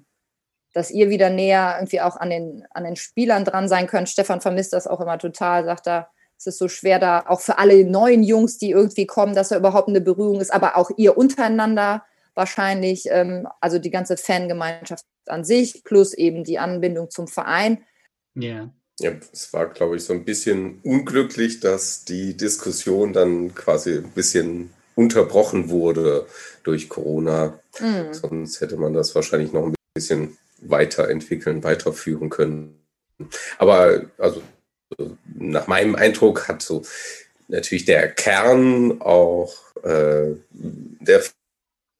dass ihr wieder näher irgendwie auch an den, an den Spielern dran sein könnt. Stefan vermisst das auch immer total, sagt er, es ist so schwer da, auch für alle neuen Jungs, die irgendwie kommen, dass da überhaupt eine Berührung ist, aber auch ihr untereinander wahrscheinlich, ähm, also die ganze Fangemeinschaft an sich, plus eben die Anbindung zum Verein. Ja. Ja, es war, glaube ich, so ein bisschen unglücklich, dass die Diskussion dann quasi ein bisschen unterbrochen wurde durch Corona. Mhm. Sonst hätte man das wahrscheinlich noch ein bisschen weiterentwickeln, weiterführen können. Aber also nach meinem Eindruck hat so natürlich der Kern auch äh, der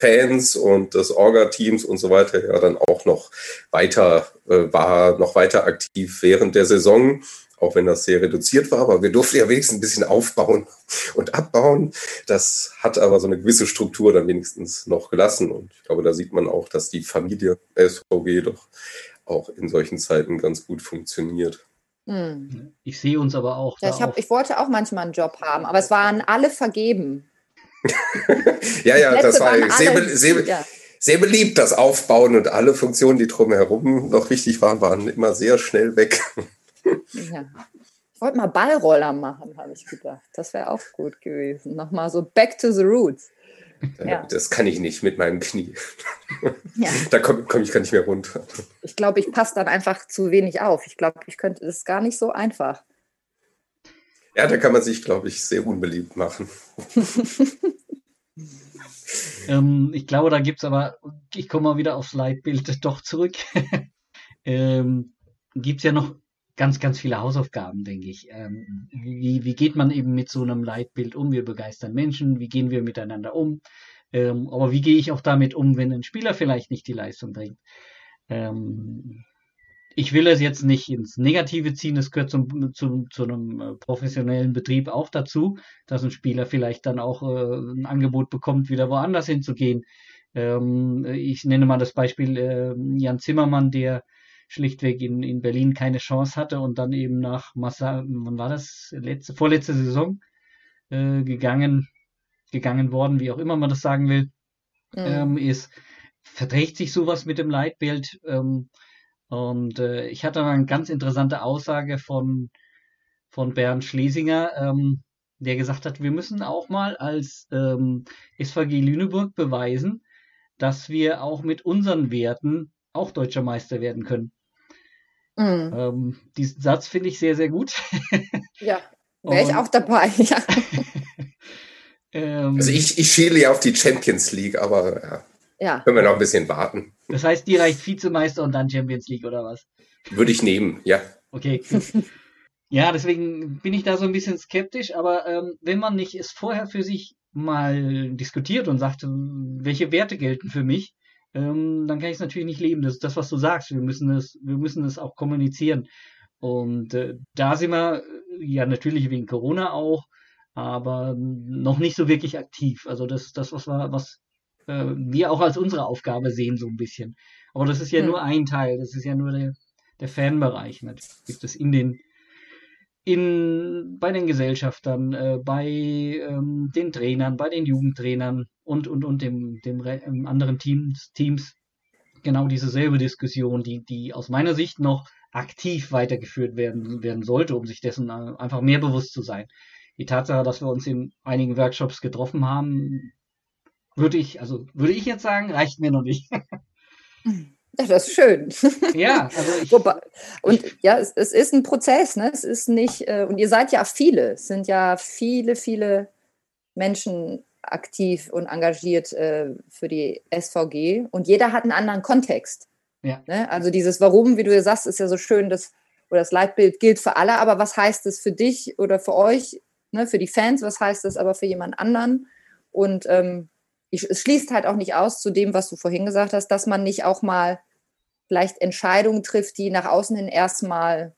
Fans und des Orga-Teams und so weiter ja dann auch noch weiter, äh, war noch weiter aktiv während der Saison auch wenn das sehr reduziert war, aber wir durften ja wenigstens ein bisschen aufbauen und abbauen. Das hat aber so eine gewisse Struktur dann wenigstens noch gelassen. Und ich glaube, da sieht man auch, dass die Familie SVG doch auch in solchen Zeiten ganz gut funktioniert. Hm. Ich sehe uns aber auch. Ja, ich, hab, ich wollte auch manchmal einen Job haben, aber es waren alle vergeben. [LAUGHS] ja, ja, das war sehr, alle, sehr, ja. sehr beliebt, das Aufbauen und alle Funktionen, die drumherum noch wichtig waren, waren immer sehr schnell weg. Ja. Ich wollte mal Ballroller machen, habe ich gedacht. Das wäre auch gut gewesen. Nochmal so back to the roots. Ja. Das kann ich nicht mit meinem Knie. Ja. Da komme komm ich gar nicht mehr runter. Ich glaube, ich passe dann einfach zu wenig auf. Ich glaube, ich könnte, das ist gar nicht so einfach. Ja, da kann man sich, glaube ich, sehr unbeliebt machen. [LAUGHS] ähm, ich glaube, da gibt's aber, ich komme mal wieder aufs Leitbild doch zurück. [LAUGHS] ähm, gibt's ja noch ganz, ganz viele Hausaufgaben, denke ich. Ähm, wie, wie geht man eben mit so einem Leitbild um? Wir begeistern Menschen, wie gehen wir miteinander um? Ähm, aber wie gehe ich auch damit um, wenn ein Spieler vielleicht nicht die Leistung bringt? Ähm, ich will es jetzt nicht ins Negative ziehen, es gehört zum, zum, zu einem äh, professionellen Betrieb auch dazu, dass ein Spieler vielleicht dann auch äh, ein Angebot bekommt, wieder woanders hinzugehen. Ähm, ich nenne mal das Beispiel äh, Jan Zimmermann, der schlichtweg in, in Berlin keine Chance hatte und dann eben nach Massa, wann war das? Letzte, vorletzte Saison äh, gegangen, gegangen worden, wie auch immer man das sagen will, mhm. ähm, ist, verträgt sich sowas mit dem Leitbild? Ähm, und äh, ich hatte eine ganz interessante Aussage von, von Bernd Schlesinger, ähm, der gesagt hat, wir müssen auch mal als ähm, SVG Lüneburg beweisen, dass wir auch mit unseren Werten auch deutscher Meister werden können. Mhm. Ähm, diesen Satz finde ich sehr, sehr gut. [LAUGHS] ja, wäre ich auch dabei. [LAUGHS] Ja. [LAUGHS] ähm, also ich, ich schiele ja auf die Champions League, aber ja. Ja. Können wir noch ein bisschen warten. Das heißt, die reicht Vizemeister und dann Champions League oder was? Würde ich nehmen, ja. Okay. ja, deswegen bin ich da so ein bisschen skeptisch, aber ähm, wenn man nicht es vorher für sich mal diskutiert und sagt, welche Werte gelten für mich, ähm, dann kann ich es natürlich nicht leben. Das ist das, was du sagst. Wir müssen es, wir müssen es auch kommunizieren. Und äh, da sind wir ja natürlich wegen Corona auch, aber noch nicht so wirklich aktiv. Also das, das was wir, was äh, wir auch als unsere Aufgabe sehen, so ein bisschen. Aber das ist ja hm. nur ein Teil, das ist ja nur der, der Fanbereich. Natürlich gibt es in den in, bei den Gesellschaftern, äh, bei ähm, den Trainern, bei den Jugendtrainern und, und, und dem, dem, dem anderen Teams, Teams genau dieselbe Diskussion, die, die aus meiner Sicht noch aktiv weitergeführt werden, werden sollte, um sich dessen äh, einfach mehr bewusst zu sein. Die Tatsache, dass wir uns in einigen Workshops getroffen haben, würde ich, also würde ich jetzt sagen, reicht mir noch nicht. Ja, das ist schön. Ja, [LAUGHS] also ich, und ja, es, es, ist ein Prozess, ne? Es ist nicht, äh, und ihr seid ja viele, es sind ja viele, viele Menschen aktiv und engagiert äh, für die SVG und jeder hat einen anderen Kontext. Ja. Ne? Also dieses Warum, wie du ja sagst, ist ja so schön, dass, oder das Leitbild gilt für alle, aber was heißt es für dich oder für euch, ne? für die Fans, was heißt es aber für jemand anderen? Und ähm, ich, es schließt halt auch nicht aus zu dem, was du vorhin gesagt hast, dass man nicht auch mal vielleicht Entscheidungen trifft, die nach außen hin erstmal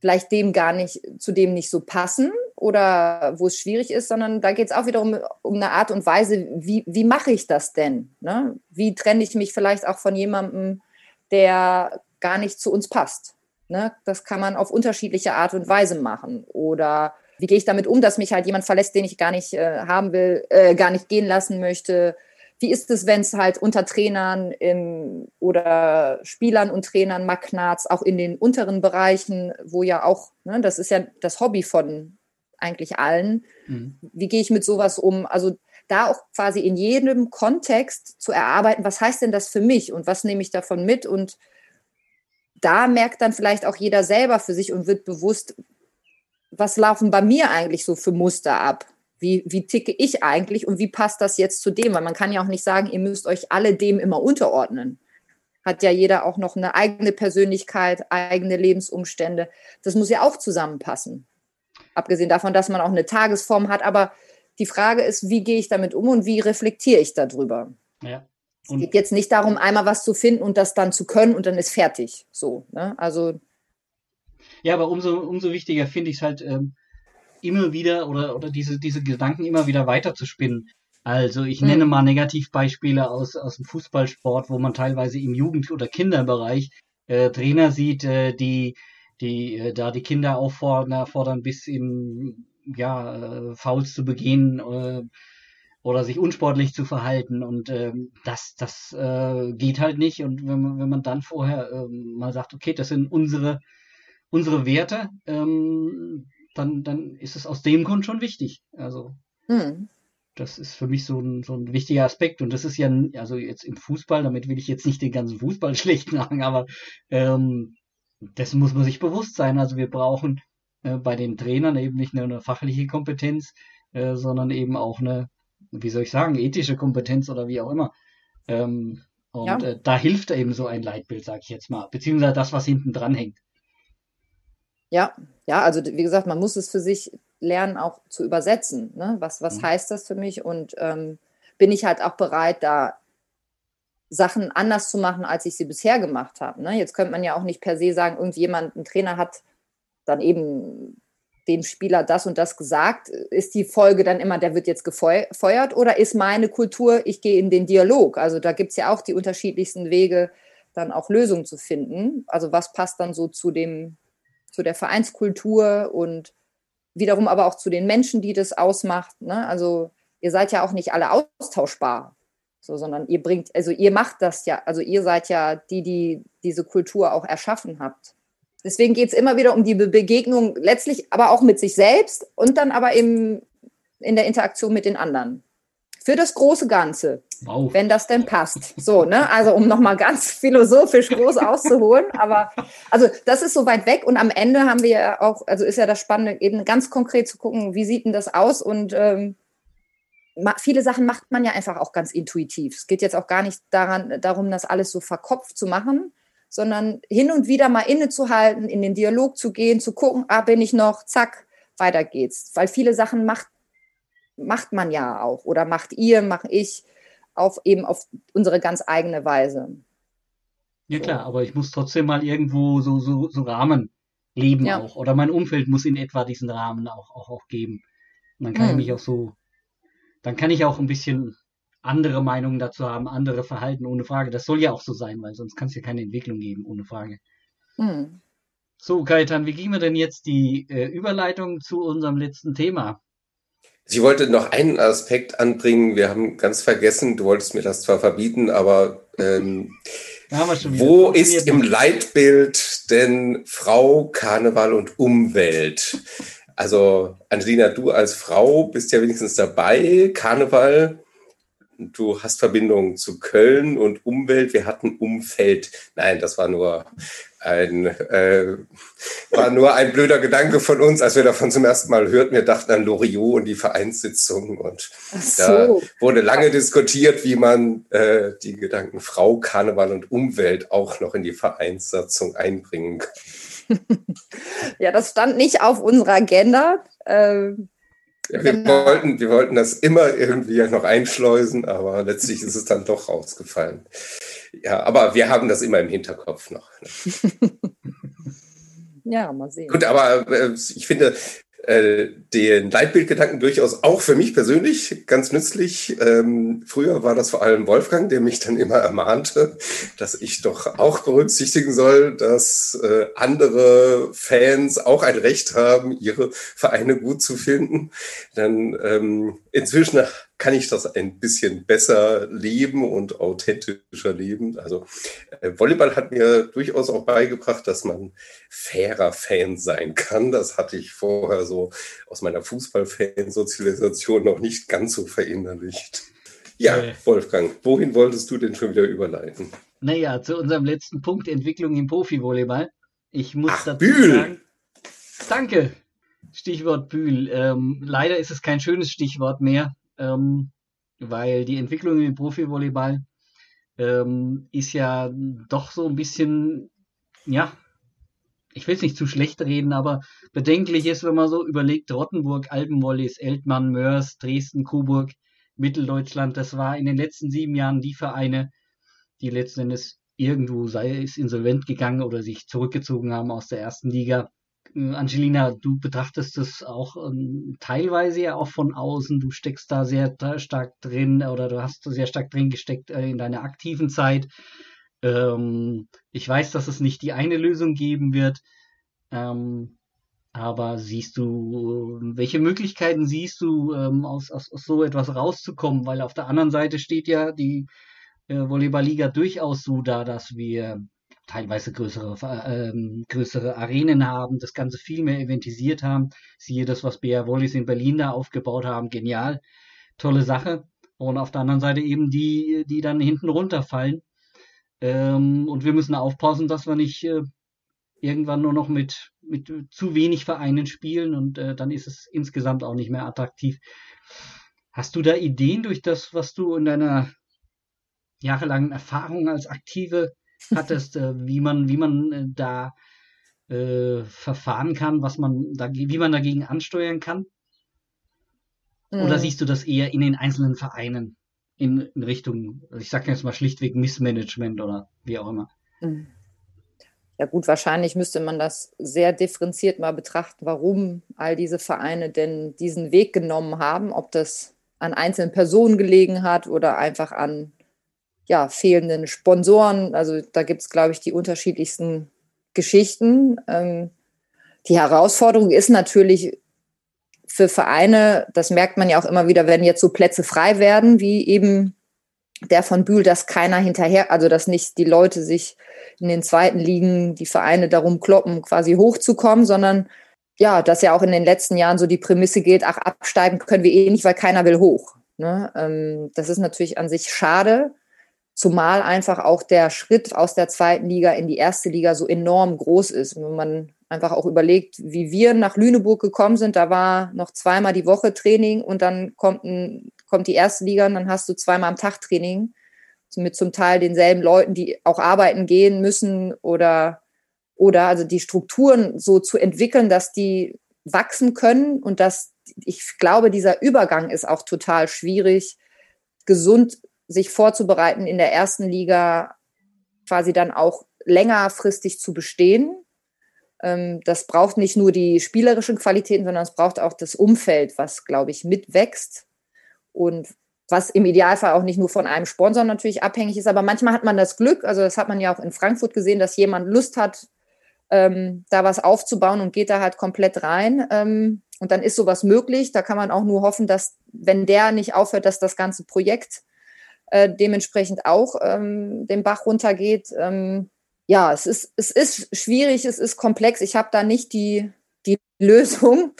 vielleicht dem gar nicht, zu dem nicht so passen oder wo es schwierig ist, sondern da geht es auch wieder um, um eine Art und Weise, wie, wie mache ich das denn? Ne? Wie trenne ich mich vielleicht auch von jemandem, der gar nicht zu uns passt? Ne? Das kann man auf unterschiedliche Art und Weise machen. Oder wie gehe ich damit um, dass mich halt jemand verlässt, den ich gar nicht äh, haben will, äh, gar nicht gehen lassen möchte? Wie ist es, wenn es halt unter Trainern im, oder Spielern und Trainern knarzt, auch in den unteren Bereichen, wo ja auch, ne, das ist ja das Hobby von eigentlich allen. Mhm. Wie gehe ich mit sowas um? Also da auch quasi in jedem Kontext zu erarbeiten, was heißt denn das für mich und was nehme ich davon mit? Und da merkt dann vielleicht auch jeder selber für sich und wird bewusst, was laufen bei mir eigentlich so für Muster ab? Wie, wie ticke ich eigentlich und wie passt das jetzt zu dem? Weil man kann ja auch nicht sagen, ihr müsst euch alle dem immer unterordnen. Hat ja jeder auch noch eine eigene Persönlichkeit, eigene Lebensumstände. Das muss ja auch zusammenpassen. Abgesehen davon, dass man auch eine Tagesform hat. Aber die Frage ist, wie gehe ich damit um und wie reflektiere ich darüber? Ja. es geht jetzt nicht darum, einmal was zu finden und das dann zu können und dann ist fertig. So, ne? Also ja, aber umso, umso wichtiger finde ich es halt ähm, immer wieder oder, oder diese, diese Gedanken immer wieder weiter zu spinnen. Also ich mhm. nenne mal Negativbeispiele aus, aus dem Fußballsport, wo man teilweise im Jugend- oder Kinderbereich äh, Trainer sieht, äh, die, die äh, da die Kinder auffordern, fordern, bis in ja, äh, Fouls zu begehen äh, oder sich unsportlich zu verhalten. Und ähm, das, das äh, geht halt nicht. Und wenn man, wenn man dann vorher äh, mal sagt, okay, das sind unsere unsere Werte, ähm, dann, dann ist es aus dem Grund schon wichtig. Also hm. das ist für mich so ein, so ein wichtiger Aspekt. Und das ist ja, also jetzt im Fußball, damit will ich jetzt nicht den ganzen Fußball [LAUGHS] schlecht machen, aber ähm, dessen muss man sich bewusst sein. Also wir brauchen äh, bei den Trainern eben nicht nur eine fachliche Kompetenz, äh, sondern eben auch eine wie soll ich sagen, ethische Kompetenz oder wie auch immer. Ähm, und Ja. äh, da hilft eben so ein Leitbild, sage ich jetzt mal, beziehungsweise das, was hinten dran hängt. Ja, ja, also wie gesagt, man muss es für sich lernen, auch zu übersetzen. Ne? Was, was Mhm. heißt das für mich? Und ähm, bin ich halt auch bereit, da Sachen anders zu machen, als ich sie bisher gemacht habe. Ne? Jetzt könnte man ja auch nicht per se sagen, irgendjemand, ein Trainer hat dann eben dem Spieler das und das gesagt. Ist die Folge dann immer, der wird jetzt gefeu- gefeuert oder ist meine Kultur, ich gehe in den Dialog? Also da gibt es ja auch die unterschiedlichsten Wege, dann auch Lösungen zu finden. Also was passt dann so zu dem, zu der Vereinskultur und wiederum aber auch zu den Menschen, die das ausmacht. Ne? Also ihr seid ja auch nicht alle austauschbar, so, sondern ihr bringt, also ihr macht das ja, also ihr seid ja die, die diese Kultur auch erschaffen habt. Deswegen geht es immer wieder um die Be Begegnung, letztlich aber auch mit sich selbst und dann aber eben in der Interaktion mit den anderen. Für das große Ganze Wow. wenn das denn passt. So, ne? Also um nochmal ganz [LAUGHS] philosophisch groß auszuholen, aber also das ist so weit weg und am Ende haben wir ja auch, also ist ja das Spannende, eben ganz konkret zu gucken, wie sieht denn das aus und ähm, viele Sachen macht man ja einfach auch ganz intuitiv. Es geht jetzt auch gar nicht daran, darum, das alles so verkopft zu machen, sondern hin und wieder mal innezuhalten, in den Dialog zu gehen, zu gucken, ah, bin ich noch, zack, weiter geht's. Weil viele Sachen macht, macht man ja auch oder macht ihr, mache ich auf eben auf unsere ganz eigene Weise. Ja klar, aber ich muss trotzdem mal irgendwo so, so, so Rahmen leben Ja. auch. Oder mein Umfeld muss in etwa diesen Rahmen auch, auch, auch geben. Und dann kann ich Hm. mich auch so, dann kann ich auch ein bisschen andere Meinungen dazu haben, andere Verhalten, ohne Frage. Das soll ja auch so sein, weil sonst kann es ja keine Entwicklung geben, ohne Frage. Hm. So, Gaetan, wie kriegen wir denn jetzt die äh, Überleitung zu unserem letzten Thema? Ich wollte noch einen Aspekt anbringen. Wir haben ganz vergessen, du wolltest mir das zwar verbieten, aber ähm, wo ist im Leitbild denn Frau, Karneval und Umwelt? Also Angelina, du als Frau bist ja wenigstens dabei. Karneval, du hast Verbindung zu Köln und Umwelt. Wir hatten Umfeld. Nein, das war nur ein äh, war nur ein blöder Gedanke von uns, als wir davon zum ersten Mal hörten. Wir dachten an Loriot und die Vereinssitzung und Ach da so. wurde lange diskutiert, wie man äh, die Gedanken Frau, Karneval und Umwelt auch noch in die Vereinssatzung einbringen kann. [LAUGHS] Ja, das stand nicht auf unserer Agenda. Ähm, Ja, wir, Genau. wollten, wir wollten das immer irgendwie noch einschleusen, aber letztlich ist es dann doch rausgefallen. Ja, aber wir haben das immer im Hinterkopf noch. ne? [LAUGHS] ja, mal sehen. Gut, aber äh, ich finde äh, den Leitbildgedanken durchaus auch für mich persönlich ganz nützlich. Ähm, früher war das vor allem Wolfgang, der mich dann immer ermahnte, dass ich doch auch berücksichtigen soll, dass äh, andere Fans auch ein Recht haben, ihre Vereine gut zu finden. Dann ähm, inzwischen kann ich das ein bisschen besser leben und authentischer leben. Also äh, Volleyball hat mir durchaus auch beigebracht, dass man fairer Fan sein kann. Das hatte ich vorher so aus meiner Fußball-Fan-Sozialisation noch nicht ganz so verinnerlicht. Ja. Wolfgang, wohin wolltest du denn schon wieder überleiten? Naja, zu unserem letzten Punkt, Entwicklung im Profivolleyball. Ich muss Ach, dazu Bühl. sagen, danke. Stichwort Bühl. Ähm, leider ist es kein schönes Stichwort mehr, ähm, weil die Entwicklung im Profivolleyball ähm, ist ja doch so ein bisschen, ja, ich will es nicht zu schlecht reden, aber bedenklich ist, wenn man so überlegt, Rottenburg, Alpenwollis, Eltmann, Mörs, Dresden, Coburg, Mitteldeutschland, das war in den letzten sieben Jahren die Vereine, die letzten Endes irgendwo sei es insolvent gegangen oder sich zurückgezogen haben aus der ersten Liga. Äh, Angelina, du betrachtest das auch ähm, teilweise ja auch von außen. Du steckst da sehr stark drin oder du hast sehr stark drin gesteckt äh, in deiner aktiven Zeit. Ähm, ich weiß, dass es nicht die eine Lösung geben wird. Ähm, aber siehst du, welche Möglichkeiten siehst du, ähm, aus, aus, aus so etwas rauszukommen? Weil auf der anderen Seite steht ja die äh, Volleyballliga durchaus so da, dass wir teilweise größere, ähm, größere Arenen haben, das Ganze viel mehr eventisiert haben. Siehe das, was BR Volleys in Berlin da aufgebaut haben, genial, tolle Sache. Und auf der anderen Seite eben die, die dann hinten runterfallen. Ähm, und wir müssen aufpassen, dass wir nicht äh, irgendwann nur noch mit, mit zu wenig Vereinen spielen und äh, dann ist es insgesamt auch nicht mehr attraktiv. Hast du da Ideen durch das, was du in deiner jahrelangen Erfahrung als Aktive hattest, äh, wie man, wie man äh, da äh, verfahren kann, was man da, wie man dagegen ansteuern kann? Oder Mhm. siehst du das eher in den einzelnen Vereinen in, in Richtung, ich sag jetzt mal schlichtweg Missmanagement oder wie auch immer? Mhm. Ja gut, wahrscheinlich müsste man das sehr differenziert mal betrachten, warum all diese Vereine denn diesen Weg genommen haben, ob das an einzelnen Personen gelegen hat oder einfach an ja, fehlenden Sponsoren. Also da gibt es, glaube ich, die unterschiedlichsten Geschichten. Ähm, die Herausforderung ist natürlich für Vereine, das merkt man ja auch immer wieder, wenn jetzt so Plätze frei werden, wie eben der von Bühl, dass keiner hinterher, also dass nicht die Leute sich in den zweiten Ligen, die Vereine darum kloppen, quasi hochzukommen, sondern ja, dass ja auch in den letzten Jahren so die Prämisse gilt, ach, absteigen können wir eh nicht, weil keiner will hoch. Ne? Ähm, das ist natürlich an sich schade, zumal einfach auch der Schritt aus der zweiten Liga in die erste Liga so enorm groß ist. Und wenn man einfach auch überlegt, wie wir nach Lüneburg gekommen sind, da war noch zweimal die Woche Training und dann kommt, ein, kommt die erste Liga und dann hast du zweimal am Tag Training mit zum Teil denselben Leuten, die auch arbeiten gehen müssen oder, oder also die Strukturen so zu entwickeln, dass die wachsen können und dass ich glaube, dieser Übergang ist auch total schwierig, gesund sich vorzubereiten, in der ersten Liga quasi dann auch längerfristig zu bestehen. Ähm, das braucht nicht nur die spielerischen Qualitäten, sondern es braucht auch das Umfeld, was, glaube ich, mitwächst und was im Idealfall auch nicht nur von einem Sponsor natürlich abhängig ist. Aber manchmal hat man das Glück, also das hat man ja auch in Frankfurt gesehen, dass jemand Lust hat, ähm, da was aufzubauen und geht da halt komplett rein. Ähm, und dann ist sowas möglich. Da kann man auch nur hoffen, dass, wenn der nicht aufhört, dass das ganze Projekt äh, dementsprechend auch ähm, den Bach runtergeht. Ähm, ja, es ist, es ist schwierig, es ist komplex. Ich habe da nicht die, die [LAUGHS] Lösung.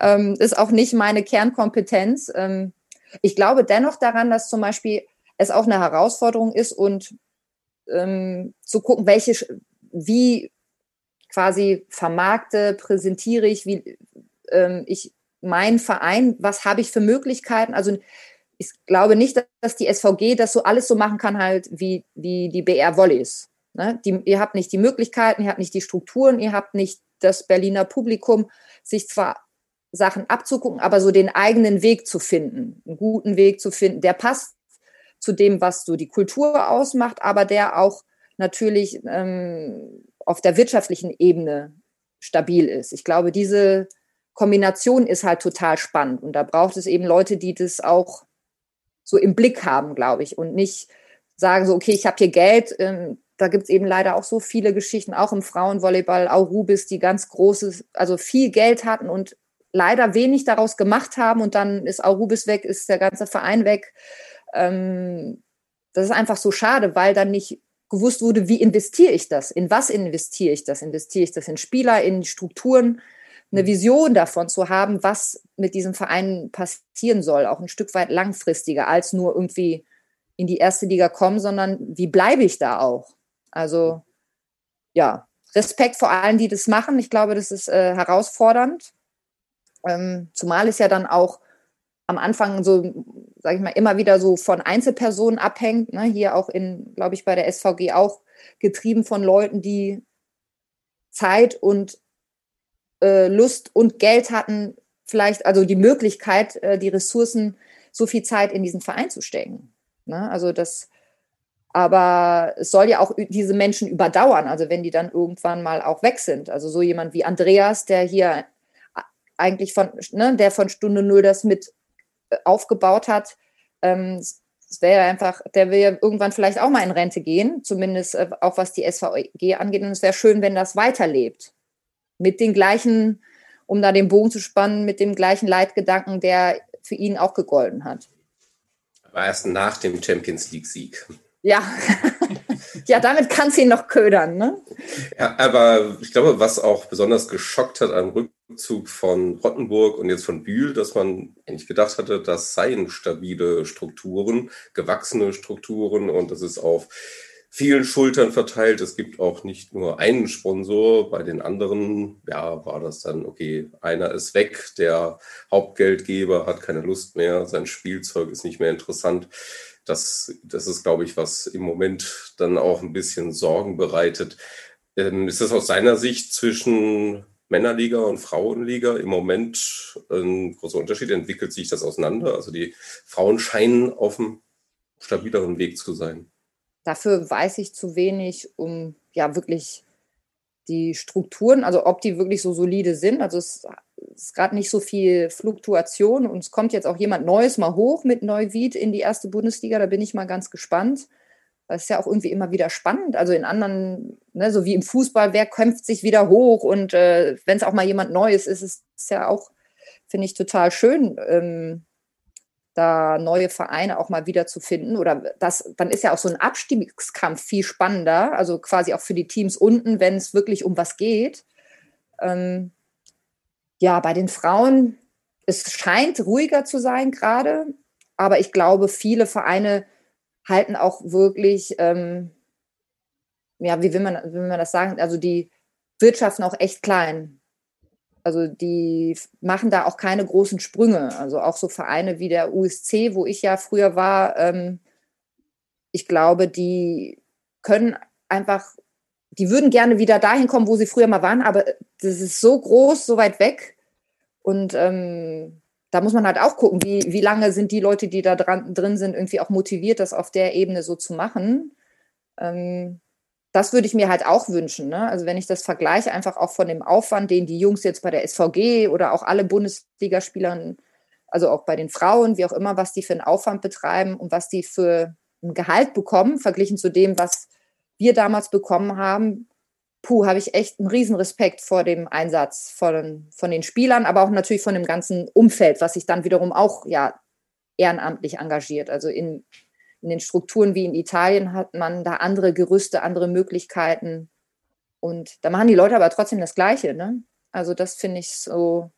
Ähm, ist auch nicht meine Kernkompetenz. Ähm, ich glaube dennoch daran, dass zum Beispiel es auch eine Herausforderung ist und ähm, zu gucken, welche, wie quasi vermarkte, präsentiere ich, wie ähm, ich mein Verein, was habe ich für Möglichkeiten? Also ich glaube nicht, dass die SVG das so alles so machen kann, halt wie, wie die BR Volleys. Ne? Die, ihr habt nicht die Möglichkeiten, ihr habt nicht die Strukturen, ihr habt nicht das Berliner Publikum, sich zwar Sachen abzugucken, aber so den eigenen Weg zu finden, einen guten Weg zu finden, der passt zu dem, was so die Kultur ausmacht, aber der auch natürlich ähm, auf der wirtschaftlichen Ebene stabil ist. Ich glaube, diese Kombination ist halt total spannend und da braucht es eben Leute, die das auch so im Blick haben, glaube ich, und nicht sagen so, okay, ich habe hier Geld. Ähm, da gibt es eben leider auch so viele Geschichten, auch im Frauenvolleyball, auch Rubis, die ganz großes, also viel Geld hatten und leider wenig daraus gemacht haben und dann ist auch Rubis weg, ist der ganze Verein weg. Ähm, das ist einfach so schade, weil dann nicht gewusst wurde, wie investiere ich das? In was investiere ich das? Investiere ich das in Spieler, in Strukturen? Eine Vision davon zu haben, was mit diesem Verein passieren soll, auch ein Stück weit langfristiger als nur irgendwie in die erste Liga kommen, sondern wie bleibe ich da auch? Also ja, Respekt vor allen, die das machen. Ich glaube, das ist äh, herausfordernd. Ähm, zumal es ja dann auch am Anfang so, sage ich mal, immer wieder so von Einzelpersonen abhängt. Ne? Hier auch in, glaube ich, bei der SVG auch getrieben von Leuten, die Zeit und äh, Lust und Geld hatten, vielleicht also die Möglichkeit, äh, die Ressourcen, so viel Zeit in diesen Verein zu stecken. Ne? Also das, aber es soll ja auch diese Menschen überdauern, also wenn die dann irgendwann mal auch weg sind. Also so jemand wie Andreas, der hier eigentlich von, ne, der von Stunde Null das mit aufgebaut hat, ähm, es wäre einfach, der will ja irgendwann vielleicht auch mal in Rente gehen, zumindest äh, auch was die SVG angeht. Und es wäre schön, wenn das weiterlebt. Mit den gleichen, um da den Bogen zu spannen, mit dem gleichen Leitgedanken, der für ihn auch gegolten hat. Aber erst nach dem Champions League-Sieg. Ja, [LAUGHS] ja, damit kannst du ihn noch ködern, ne? Ja, aber ich glaube, was auch besonders geschockt hat am Rückzug von Rottenburg und jetzt von Bühl, dass man eigentlich gedacht hatte, das seien stabile Strukturen, gewachsene Strukturen und das ist auf vielen Schultern verteilt. Es gibt auch nicht nur einen Sponsor. Bei den anderen, ja, war das dann, okay, einer ist weg, der Hauptgeldgeber hat keine Lust mehr, sein Spielzeug ist nicht mehr interessant. Das, das ist, glaube ich, was im Moment dann auch ein bisschen Sorgen bereitet. Ähm, ist das aus seiner Sicht zwischen Männerliga und Frauenliga im Moment ein großer Unterschied? Entwickelt sich das auseinander? Also die Frauen scheinen auf einem stabileren Weg zu sein. Dafür weiß ich zu wenig, um ja wirklich die Strukturen, also ob die wirklich so solide sind. Also es ist gerade nicht so viel Fluktuation und es kommt jetzt auch jemand Neues mal hoch mit Neuwied in die erste Bundesliga. Da bin ich mal ganz gespannt. Das ist ja auch irgendwie immer wieder spannend. Also in anderen, ne, so wie im Fußball, wer kämpft sich wieder hoch und äh, wenn es auch mal jemand Neues ist, ist es ja auch, finde ich, total schön. Ähm, da neue Vereine auch mal wieder zu finden. Oder das, dann ist ja auch so ein Abstiegskampf viel spannender, also quasi auch für die Teams unten, wenn es wirklich um was geht. Ähm, ja, bei den Frauen, es scheint ruhiger zu sein gerade, aber ich glaube, viele Vereine halten auch wirklich, ähm, ja, wie will man, will man das sagen? Also die wirtschaften auch echt klein. Also die machen da auch keine großen Sprünge. Also auch so Vereine wie der USC, wo ich ja früher war, ähm, ich glaube, die können einfach, die würden gerne wieder dahin kommen, wo sie früher mal waren, aber das ist so groß, so weit weg. Und ähm, da muss man halt auch gucken, wie, wie lange sind die Leute, die da dran, drin sind, irgendwie auch motiviert, das auf der Ebene so zu machen. Ähm, das würde ich mir halt auch wünschen. Ne? Also wenn ich das vergleiche, einfach auch von dem Aufwand, den die Jungs jetzt bei der SVG oder auch alle Bundesligaspielern, also auch bei den Frauen, wie auch immer, was die für einen Aufwand betreiben und was die für ein Gehalt bekommen, verglichen zu dem, was wir damals bekommen haben, puh, habe ich echt einen riesen Respekt vor dem Einsatz von, von den Spielern, aber auch natürlich von dem ganzen Umfeld, was sich dann wiederum auch ja ehrenamtlich engagiert. Also in in den Strukturen wie in Italien hat man da andere Gerüste, andere Möglichkeiten. Und da machen die Leute aber trotzdem das Gleiche. Ne? Also das finde ich so,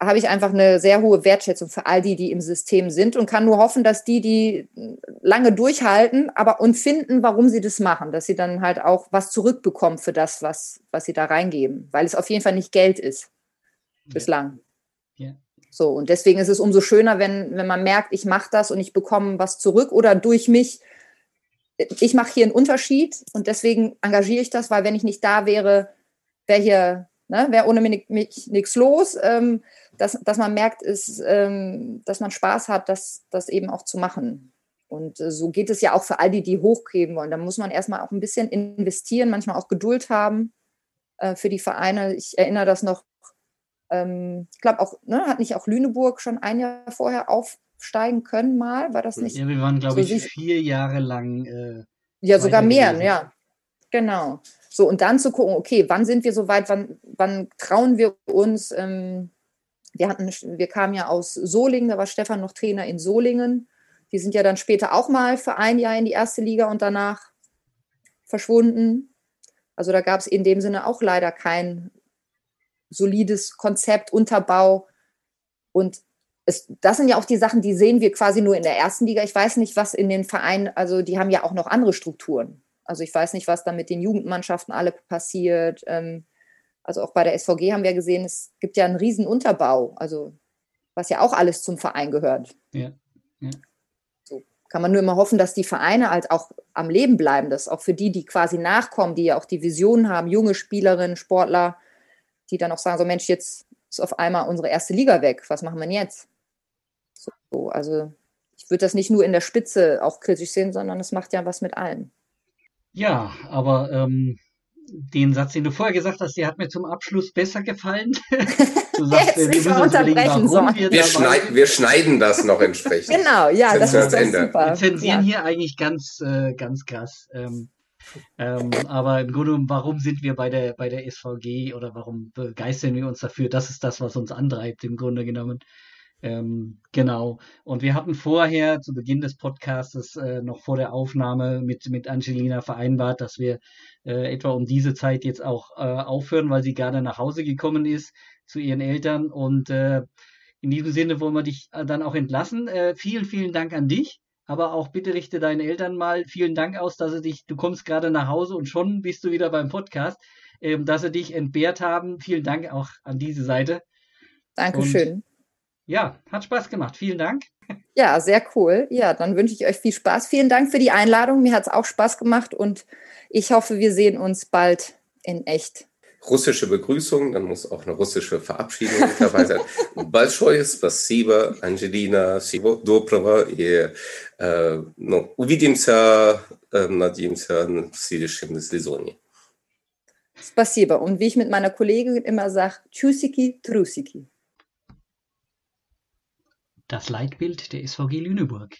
habe ich einfach eine sehr hohe Wertschätzung für all die, die im System sind und kann nur hoffen, dass die, die lange durchhalten, aber und finden, warum sie das machen, dass sie dann halt auch was zurückbekommen für das, was, was sie da reingeben, weil es auf jeden Fall nicht Geld ist. Bislang. So, und deswegen ist es umso schöner, wenn, wenn man merkt, ich mache das und ich bekomme was zurück oder durch mich, ich mache hier einen Unterschied und deswegen engagiere ich das, weil wenn ich nicht da wäre, wäre hier, ne, wäre ohne mich, mich nichts los. Ähm, dass, dass man merkt, ist, ähm, dass man Spaß hat, das, das eben auch zu machen. Und äh, so geht es ja auch für all die, die hochgeben wollen. Da muss man erstmal auch ein bisschen investieren, manchmal auch Geduld haben äh, für die Vereine. Ich erinnere das noch ähm, ich glaube auch, ne, hat nicht auch Lüneburg schon ein Jahr vorher aufsteigen können mal? War das nicht? Ja, wir waren, glaube so ich, vier Jahre lang. Äh, ja, sogar mehr, gewesen. ja. Genau. So, und dann zu gucken, okay, wann sind wir so weit, wann, wann trauen wir uns? Ähm, wir, hatten, wir kamen ja aus Solingen, da war Stefan noch Trainer in Solingen. Die sind ja dann später auch mal für ein Jahr in die erste Liga und danach verschwunden. Also da gab es in dem Sinne auch leider kein solides Konzept, Unterbau. Und es, das sind ja auch die Sachen, die sehen wir quasi nur in der ersten Liga. Ich weiß nicht, was in den Vereinen, also die haben ja auch noch andere Strukturen. Also ich weiß nicht, was da mit den Jugendmannschaften alle passiert. Ähm, also auch bei der SVG haben wir gesehen, es gibt ja einen riesen Unterbau, also was ja auch alles zum Verein gehört. Ja. ja. So kann man nur immer hoffen, dass die Vereine halt auch am Leben bleiben, dass auch für die, die quasi nachkommen, die ja auch die Vision haben, junge Spielerinnen, Sportler, die dann auch sagen, so Mensch, jetzt ist auf einmal unsere erste Liga weg, was machen wir jetzt? So, also ich würde das nicht nur in der Spitze auch kritisch sehen, sondern es macht ja was mit allen. Ja, aber ähm, den Satz, den du vorher gesagt hast, der hat mir zum Abschluss besser gefallen. [LAUGHS] [LAUGHS] Du sagst, wir müssen uns überlegen, warum wir, wir, schneid, wir schneiden das noch entsprechend. genau, ja, das ist das super. Wir zensieren ja. hier eigentlich ganz, äh, ganz krass. Ähm, ähm, aber im Grunde, warum sind wir bei der, bei der SVG oder warum begeistern wir uns dafür? Das ist das, was uns antreibt, im Grunde genommen. Ähm, genau. Und wir hatten vorher zu Beginn des Podcasts äh, noch vor der Aufnahme mit, mit Angelina vereinbart, dass wir äh, etwa um diese Zeit jetzt auch äh, aufhören, weil sie gerade nach Hause gekommen ist zu ihren Eltern. Und äh, in diesem Sinne wollen wir dich äh, dann auch entlassen. Äh, vielen, vielen Dank an dich aber auch bitte richte deinen Eltern mal vielen Dank aus, dass sie dich, du kommst gerade nach Hause und schon bist du wieder beim Podcast, ähm, dass sie dich entbehrt haben. Vielen Dank auch an diese Seite. Dankeschön. Und ja, hat Spaß gemacht. Vielen Dank. [LAUGHS] Ja, sehr cool. Ja, dann wünsche ich euch viel Spaß. Vielen Dank für die Einladung. Mir hat es auch Spaß gemacht und ich hoffe, wir sehen uns bald in echt Russische Begrüßung, dann muss auch eine russische Verabschiedung dabei sein. [LAUGHS] Большое спасибо, Angelina, всего доброго и э, ну, увидимся, э, надеемся, в следующем сезоне. Spasiba. Und wie ich mit meiner Kollegin immer sage, Tschüssiki, Trusiki. Das Leitbild der SVG Lüneburg.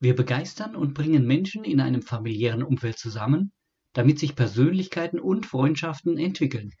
Wir begeistern und bringen Menschen in einem familiären Umfeld zusammen, damit sich Persönlichkeiten und Freundschaften entwickeln.